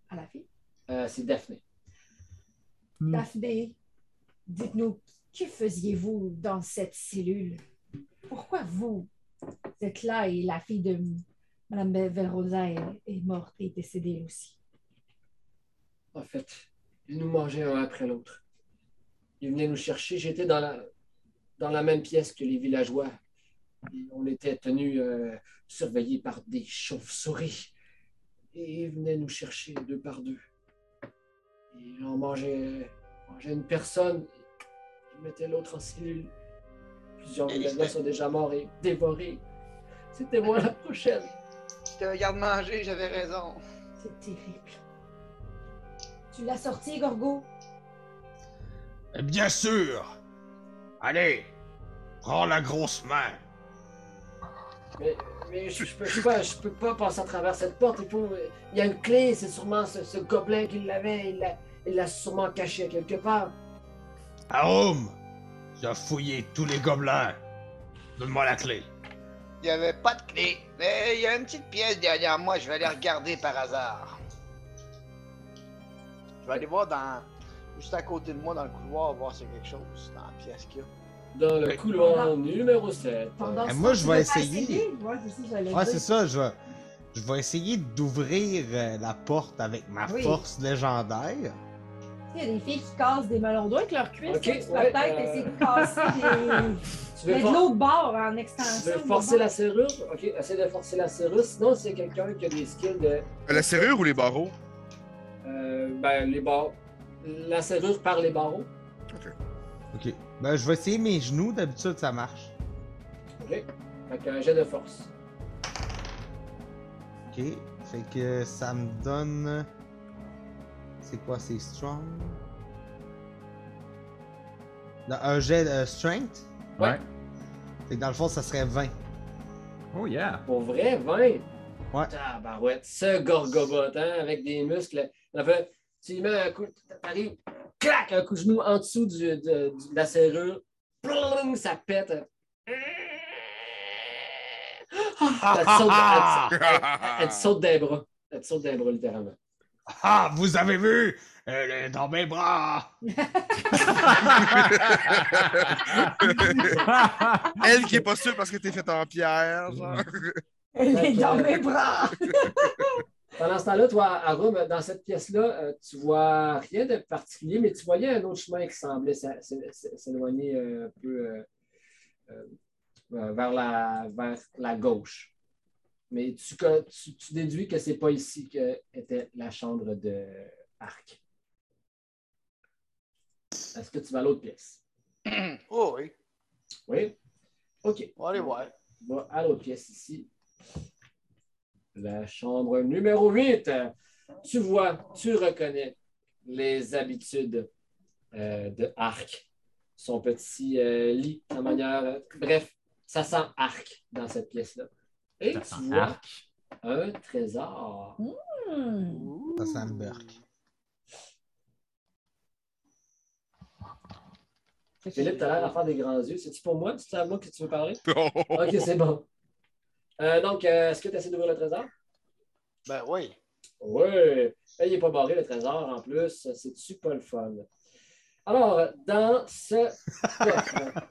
À la fille. Euh, c'est Daphné. Hmm. Daphné, dites-nous, que faisiez-vous dans cette cellule? Pourquoi vous êtes là et la fille de Mme Velrosa est, est morte et décédée aussi? En fait, ils nous mangeaient un après l'autre. Ils venaient nous chercher. J'étais dans la, dans la même pièce que les villageois. Et on était tenus euh, surveillés par des chauves-souris. Et ils venaient nous chercher deux par deux. Et on mangeait, on mangeait une personne. Ils mettaient l'autre en cellule. Plusieurs c'était- sont déjà morts et dévorés. C'était moi la prochaine. C'était un garde-manger, j'avais raison. C'est terrible. Tu l'as sorti, Gorgo? Bien sûr! Allez, prends la grosse main. Mais, mais je, je peux, je, peux pas, je peux pas passer à travers cette porte. Il, faut, il y a une clé, c'est sûrement ce, ce gobelin qui l'avait. Il l'a, sûrement caché quelque part. Arum, tu as fouillé tous les gobelins. Donne-moi la clé. Il n'y avait pas de clé, mais il y a une petite pièce derrière moi, je vais aller regarder par hasard. Je vais aller voir dans. Juste à côté de moi dans le couloir, voir s'il y a quelque chose dans la pièce qu'il y a. Dans le couloir numéro 7. Pendant Eh, moi, je tu vais essayer. Ouais, c'est ça, j'allais Ouais, dire. c'est ça, je vais, je vais essayer d'ouvrir euh, la porte avec ma Oui. force légendaire. Il y a des filles qui cassent des melons d'eau avec leurs cuisses. Tu peux ouais, peut-être euh, essayer de casser des. Tu veux, Mais de l'autre bord en tu extension. veux forcer la serrure? Ok, essaie de forcer la serrure. Sinon, c'est quelqu'un qui a des skills de. La serrure ou les barreaux? euh, ben, les barreaux. La serrure par les barreaux. Ok. Ben, je vais essayer mes genoux, d'habitude ça marche. Ok. Fait qu'un jet de force. Ok. Fait que ça me donne. C'est quoi, c'est strong? Non, un jet de strength? Ouais. Fait que dans le fond, ça serait 20. Oh yeah! Pour vrai, 20? Ouais. Tabarouette, ce gorgobot, hein, avec des muscles. En fait, tu lui mets un coup, t'arrives, clac, un coup de genou en dessous du, de, la serrure, Plung, ça pète. Elle te saute, elle elle- elle te saute des bras. Elle te saute des bras, littéralement. Ah, vous avez vu? Elle est dans mes bras. Elle qui est pas sûre parce que t'es faite en pierre, genre. Elle est dans mes bras. Pendant ce temps-là, toi, Arum, dans cette pièce-là, euh, tu vois rien de particulier, mais tu voyais un autre chemin qui semblait s'éloigner euh, un peu euh, vers, la, vers la gauche. Mais tu, co- tu, tu déduis que c'est pas ici que était la chambre de Arc. Est-ce que tu vas à l'autre pièce? oh oui, Oui? OK. on va aller voir. va à l'autre pièce ici. La chambre numéro 8. Tu vois, tu reconnais les habitudes euh, de Arc. Son petit euh, lit, sa manière. bref, ça sent Arc dans cette pièce-là. Et Ça tu sent vois arc. un trésor. Hmm. Ça sent le burk. Philippe, tu as l'air à faire des grands yeux. C'est-tu pour moi? C'est à moi que tu veux parler? Oh. Ok, c'est bon. Euh, donc, euh, est-ce que tu essaies d'ouvrir le trésor? Ben oui. Oui, il n'est pas barré le trésor en plus. C'est-tu pas le fun? Alors, dans ce coffre.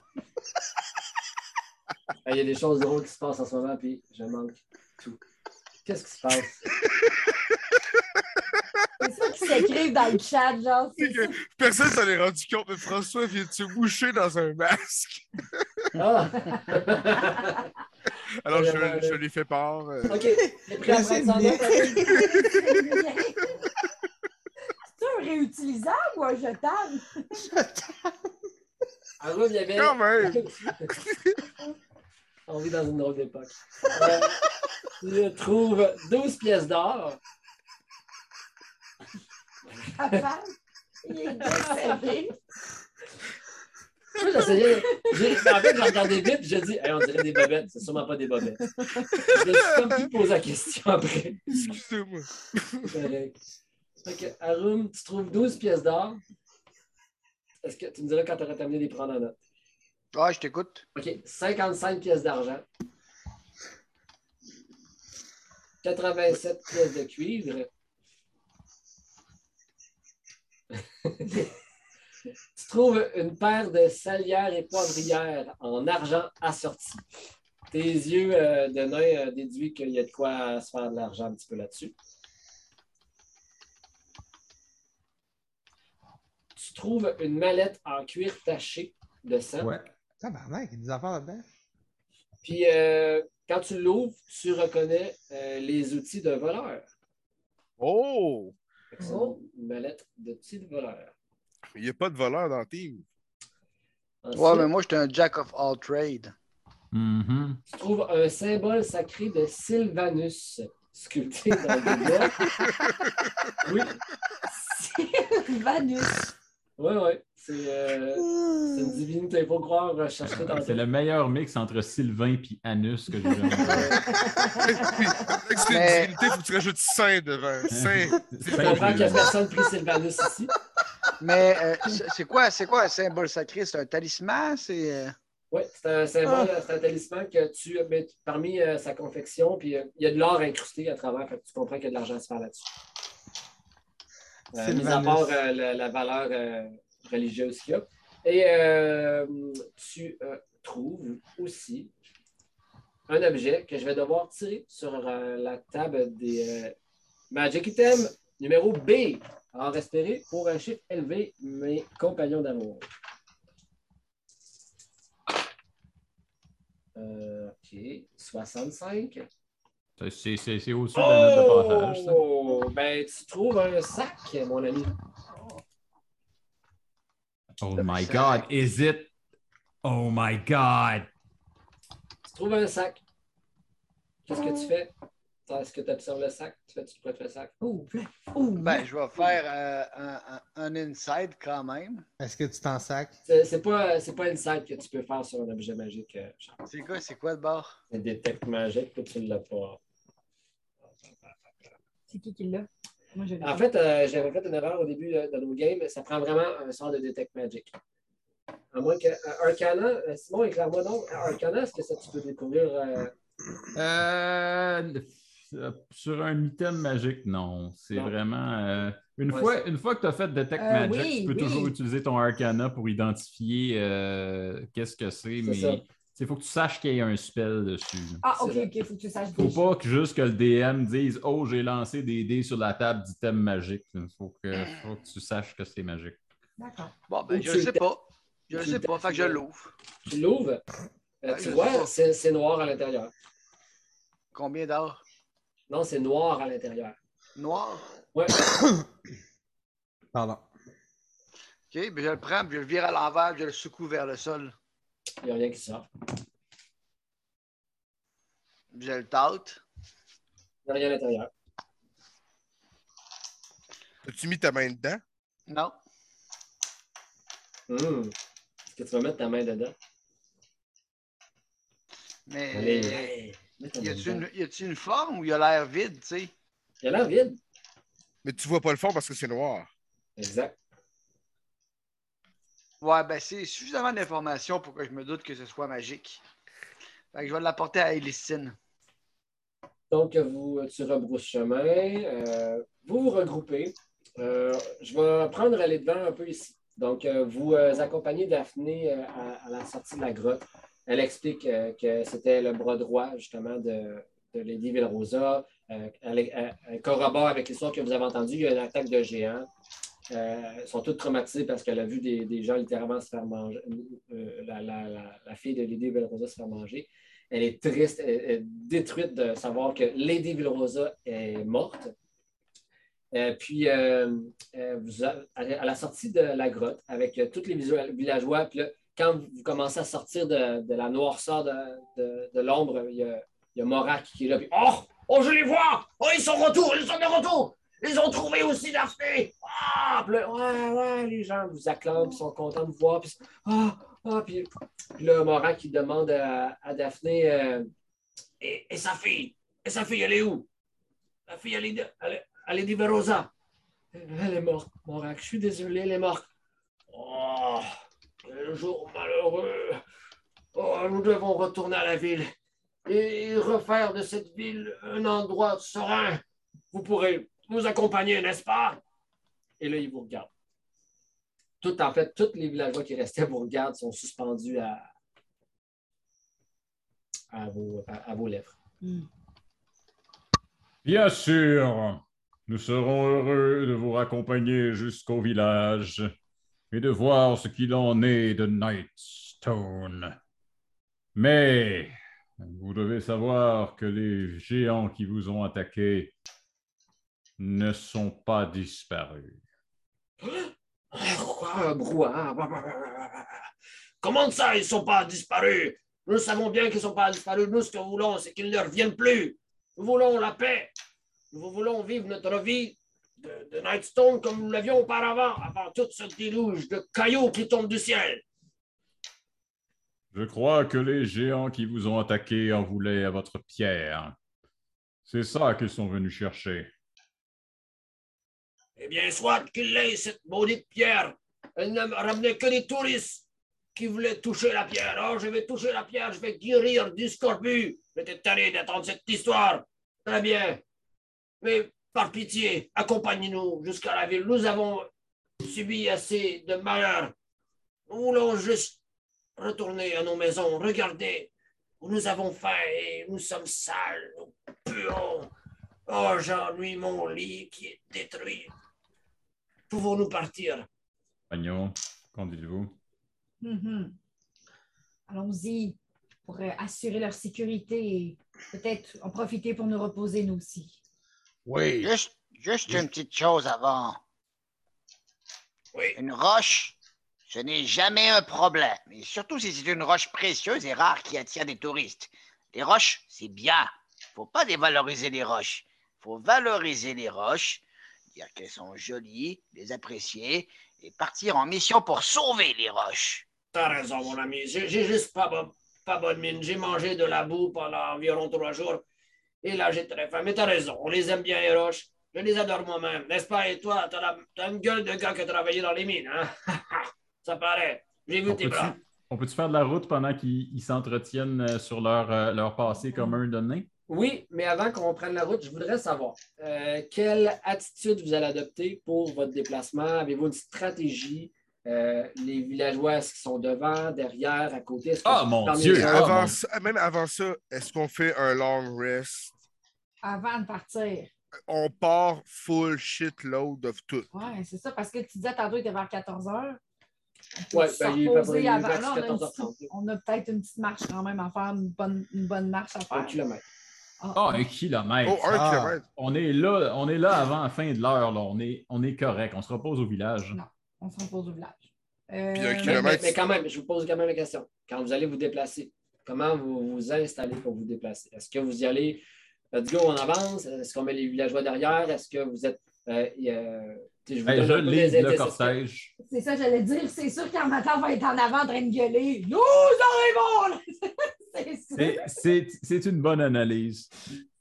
Il y a des choses drôles qui se passent en ce moment, puis je manque tout. Qu'est-ce qui se passe? C'est ça qui s'écrivent dans le chat, genre. Personne s'en est rendu compte, mais François vient de se moucher dans un masque? Ah! Alors, je, Euh, je lui fais part. euh, OK. C'est en un réutilisable ou un jetable? Arum, il y avait. Quand même! On vit dans une drôle d'époque. Euh, tu trouves 12 pièces d'or. Papa, il est décédé. Moi, j'essayais. j'ai- En fait, j'ai regardé vite et j'ai dit, Hey, on dirait des bobettes. C'est sûrement pas des bobettes. Je me suis comme plus posé la question après. Excusez-moi. Correct. Fait que, Arum, tu trouves 12 pièces d'or. Est-ce que tu me diras quand tu auras terminé de les prendre en note? Ouais, je t'écoute. OK. 55 pièces d'argent. 87 pièces de cuivre. tu trouves une paire de salières et poivrières en argent assorti. Tes yeux euh, de nain euh, déduisent qu'il y a de quoi se faire de l'argent un petit peu là-dessus. Tu trouves une mallette en cuir taché de sang. Ouais. Tabarnak, il y a des affaires là-dedans. Puis euh, quand tu l'ouvres, tu reconnais euh, les outils d'un voleur. Oh! Oh. Une mallette d'outils de voleur. Il n'y a pas de voleur dans le team. Ensuite, Ouais, mais moi, j'étais un jack of all trades. Mhm. tu trouves un symbole sacré de Sylvanus sculpté dans le bois. Oui, Vanus. oui, oui. C'est euh, c'est une divinité, il faut croire rechercher dans C'est le meilleur mix entre Sylvain et Anus que j'ai jamais vu. Cette Mais- divinité, il faut que tu rajoutes Saint devant. Saint. Je comprends qu'il n'y a personne pris Sylvanus ici. Mais euh, c'est quoi, c'est quoi un symbole sacré? C'est un talisman? C'est. euh, Oui, c'est un symbole, c'est un talisman que tu mets parmi euh, sa confection, puis euh, il y a de l'or incrusté à travers, fait que tu comprends qu'il y a de l'argent à se faire là-dessus. Euh, mis à part euh, la, la valeur euh, religieuse qu'il y a. Et euh, tu euh, trouves aussi un objet que je vais devoir tirer sur euh, la table des euh, Magic Item numéro B. Alors, espérez pour un chiffre élevé, mes compagnons d'amour. Euh, OK. 65. C'est- au-dessus de la note de passage. ça. Oh! Ben, tu trouves un sac, mon ami. Oh my God, is it? Oh my God! Tu trouves un sac. Qu'est-ce que tu fais? Est-ce que tu observes le sac? Tu fais-tu prêtes le sac? Oh, oh, Ben, je vais faire euh, un, inside quand même. Est-ce que tu t'en sacs? C'est pas, c'est pas une sac que tu peux faire sur un objet magique. euh. C'est quoi, c'est quoi le bord? C'est des techniques magiques, toi, tu ne l'as pas. C'est qui qui l'a? En fait, euh, j'avais fait une erreur au début de, de nos games. Ça prend vraiment un sort de Detect Magic. À moins que. euh, Arcana, euh, Simon, éclaire-moi donc. Arcana, est-ce que ça, tu peux découvrir. euh, Euh, euh, sur un item magique, non. C'est vraiment. euh, une, Ouais, fois, une fois que tu as fait Detect Euh, Magic, oui, tu peux oui. toujours utiliser ton Arcana pour identifier euh, qu'est-ce que c'est, mais ça. il faut que tu saches qu'il y a un spell dessus. Ah, ok, ok, faut que tu saches Faut pas que juste que le DM dise Oh, j'ai lancé des dés sur la table d'item magique. Il faut que, faut que tu saches que c'est magique. D'accord. Bon, ben, Ou je le sais pas. Je le tu sais pas, fait que je l'ouvre. Tu l'ouvres? euh, Ouais, tu vois, c'est noir à l'intérieur. Combien d'or? Non, c'est noir à l'intérieur. Noir? Ouais. Pardon. OK, ben je le prends, puis je le vire à l'envers, puis je le secoue vers le sol. Il n'y a rien qui sort. Puis je le tâte. Il n'y a rien à l'intérieur. As-tu mis ta main dedans? Non. Hum. Est-ce que tu vas mettre ta main dedans? Mais Allez, y a-tu une, une forme ou il a l'air vide, tu sais? Il a l'air vide. Mais tu vois pas le fond parce que c'est noir. Exact. Ouais, ben c'est suffisamment d'informations pour que je me doute que ce soit magique. Fait que je vais l'apporter à Elistine. Donc, vous, tu rebrousses chemin. euh, vous vous regroupez. Euh, je vais prendre les devants un peu ici. Donc, euh, vous euh, accompagnez Daphné euh, à, à la sortie de la grotte. Elle explique euh, que c'était le bras droit, justement, de, Lady Villerosa. Euh, elle, corrobore avec l'histoire que vous avez entendue. Il y a une attaque de géants. Euh, elles sont toutes traumatisées parce qu'elle a vu des, gens littéralement se faire manger. la, fille de Lady Villerosa se faire manger. Elle est triste, détruite de savoir que Lady Villerosa est morte. Puis, vous a- à la sortie de la grotte, avec tous les villageois, quand vous commencez à sortir de, de la noirceur de, de- l'ombre, il y a, il y a Morak qui est là. Puis, Oh, oh, je les vois! Oh, ils sont retour, ils sont de retour! Ils ont trouvé aussi Daphné! Ah! Ouais, ouais, les gens vous acclament, ils sont contents de vous voir. Puis, ah, ah, puis, là, Morak qui demande à, à Daphné. euh, Et, et sa fille? Et sa fille, elle est où? La fille, elle est, elle elle est d'Iverosa. Elle est morte, Morak. Je suis désolé, elle est morte. Oh, quel jour malheureux. Oh, nous devons retourner à la ville et refaire de cette ville un endroit serein. Vous pourrez nous accompagner, n'est-ce pas? Et là, il vous regarde. Tout, en fait, tous les villageois qui restaient vous regardent, sont suspendus à, à, vos, à- à vos lèvres. Bien sûr, nous serons heureux de vous raccompagner jusqu'au village et de voir ce qu'il en est de Nightstone. Mais vous devez savoir que les géants qui vous ont attaqué ne sont pas disparus. Comment ça, ils ne sont pas disparus? Nous savons bien qu'ils ne sont pas disparus. Nous, ce que nous voulons, c'est qu'ils ne reviennent plus. Nous voulons la paix. Nous voulons vivre notre vie de, de Nightstone comme nous l'avions auparavant, avant tout ce déluge de cailloux qui tombent du ciel. Je crois que les géants qui vous ont attaqué en voulaient à votre pierre. C'est ça qu'ils sont venus chercher. Eh bien, soit qu'il ait cette maudite pierre. Elle ne me ramenait que des touristes qui voulaient toucher la pierre. Oh, je vais toucher la pierre, je vais guérir du scorbut. J'étais tanné d'attendre cette histoire. Très bien. Mais par pitié, accompagnez-nous jusqu'à la ville. Nous avons subi assez de malheur. Nous voulons juste retourner à nos maisons. Regardez où nous avons faim et nous sommes sales, nous puons. Oh, j'ennuie mon lit qui est détruit. Pouvons-nous partir? Agnon, qu'en dites-vous? Mhm. Allons-y pour assurer leur sécurité et peut-être en profiter pour nous reposer nous aussi. Oui. Juste, juste une petite chose avant. Oui. Une roche, ce n'est jamais un problème. Et surtout si c'est une roche précieuse et rare qui attire des touristes. Les roches, c'est bien. faut pas dévaloriser les roches. faut valoriser les roches, dire qu'elles sont jolies, les apprécier et partir en mission pour sauver les roches. T'as raison, mon ami. J'ai j'ai juste pas, bo- pas bonne mine. J'ai mangé de la boue pendant environ trois jours. Et là, j'ai très faim. Mais t'as raison. On les aime bien, les roches. Je les adore moi-même. N'est-ce pas? Et toi, t'as la- une gueule de gars qui a travaillé dans les mines, hein? Ça paraît. J'ai vu On tes bras. on peut-tu faire de la route pendant qu'ils ils s'entretiennent euh, sur leur, euh, leur passé commun donné? Oui, mais avant qu'on prenne la route, je voudrais savoir euh, quelle attitude vous allez adopter pour votre déplacement? Avez-vous une stratégie? Euh, les villageois, est-ce qu'ils sont devant, derrière, à côté? Ah, mon parmi Dieu! Ah, avant même avant ça, est-ce qu'on fait un long rest? Avant de partir. On part full shitload of tout. Oui, c'est ça, parce que tu disais tantôt, il était vers 14 heures. Ouais, ben, il est pas près- il est avant. vers Là, on, a une 14h30. petite- on a peut-être une petite marche quand même à faire, une bonne, une bonne marche à Un faire. kilomètre. Ah, ah. un kilomètre! Oh, un Ah. kilomètre. On est là, on est là avant la fin de l'heure. là. On est, on est correct. On se repose au village. Non. On se repose au village. Euh, Puis un Mais, kilomètre. mais- mais quand même, je vous pose quand même la question. Quand vous allez vous déplacer, comment vous vous installez pour vous déplacer? Est-ce que vous y allez, let's go, on avance? Est-ce qu'on met les villageois derrière? Est-ce que vous êtes. euh, y je vous Hey, donne je un peu lis le cortège. C'est ça, j'allais dire. C'est sûr qu'Armatan va être en avant en train de gueuler. Nous arrivons! là! c'est sûr. C'est- C'est c'est une bonne analyse.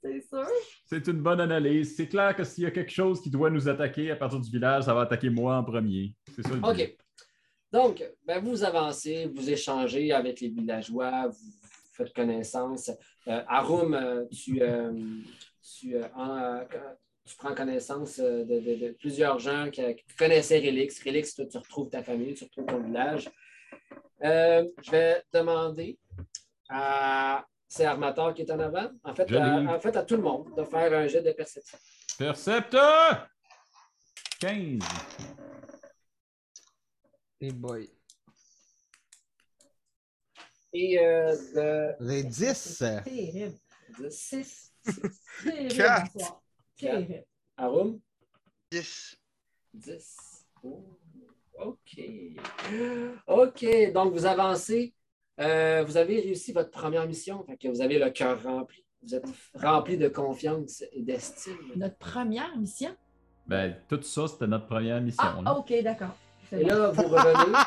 C'est sûr. C'est une bonne analyse. C'est clair que s'il y a quelque chose qui doit nous attaquer à partir du village, ça va attaquer moi en premier. C'est ça le but. OK. Donc, ben, vous avancez, vous échangez avec les villageois, vous faites connaissance. Euh, Arum, euh, tu, euh, tu, euh, tu prends connaissance de, de- de plusieurs gens qui, qui connaissaient Relix. Relix, toi, tu retrouves ta famille, tu retrouves ton village. Je vais demander à. C'est Armator qui est en avant. En fait, à, en fait, à tout le monde de faire un jet de perception. Percepteur! 15. Hey boy. Et euh, de Les 10. C'est terrible. 10, 6. Terrible. Quatre. bonsoir. Terrible. Arum, 10. 10. Oh, OK. OK, donc vous avancez. Euh, vous avez réussi votre première mission, fait que vous avez le cœur rempli. Vous êtes rempli de confiance et d'estime. Notre première mission? Ben, tout ça, c'était notre première mission. Ah, là. OK, d'accord. Et là, vous revenez.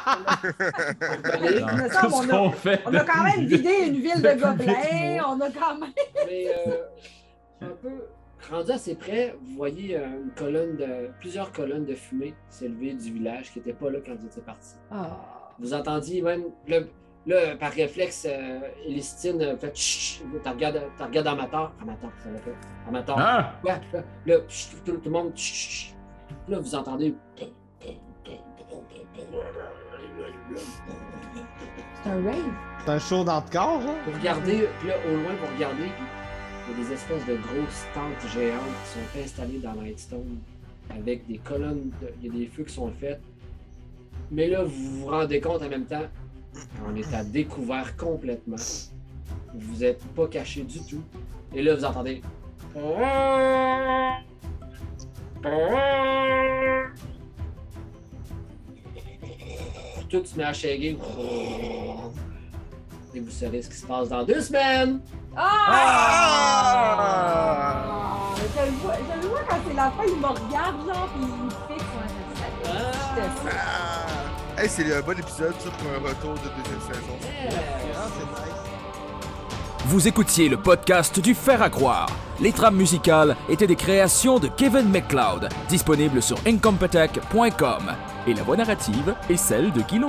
Vous revenez, on a- qu'on fait On a quand même vidé une ville de gobelins. On a quand même. mais euh, un peu rendu assez près, vous voyez euh, une colonne de, plusieurs colonnes de fumée s'élever du village qui n'étaient pas là quand vous étiez parti. Ah. Vous entendiez même, là, là, par réflexe, euh, Elistine euh, fait chut, tu regardes, regardes Amateur. Amateur, ça va pas. Amateur. Ah! Ouais, là, là, chut, tout, tout le monde. chut, chut. Là, vous entendez. C'est un rave. C'est un show dans le corps, genre? Vous regardez, puis là, au loin, vous regardez, puis il y a des espèces de grosses tentes géantes qui sont installées dans Lightstone avec des colonnes, de- il y a des feux qui sont faits. Mais là, vous vous rendez compte en même temps, on est à découvert complètement. Vous êtes pas caché du tout. Et là, vous entendez. Tout se met à shaker. Et vous saurez ce qui se passe dans deux semaines. Ah! Ah! Je le vois, je le vois quand c'est la fin, il me regarde, genre, puis il me fixe. Ah! C'est un bon épisode, pour un retour de deuxième saison. Vous écoutiez le podcast du Fer à croire. Les trames musicales étaient des créations de Kevin McLeod, disponibles sur incompetech.com. Et la voix narrative est celle de Guy.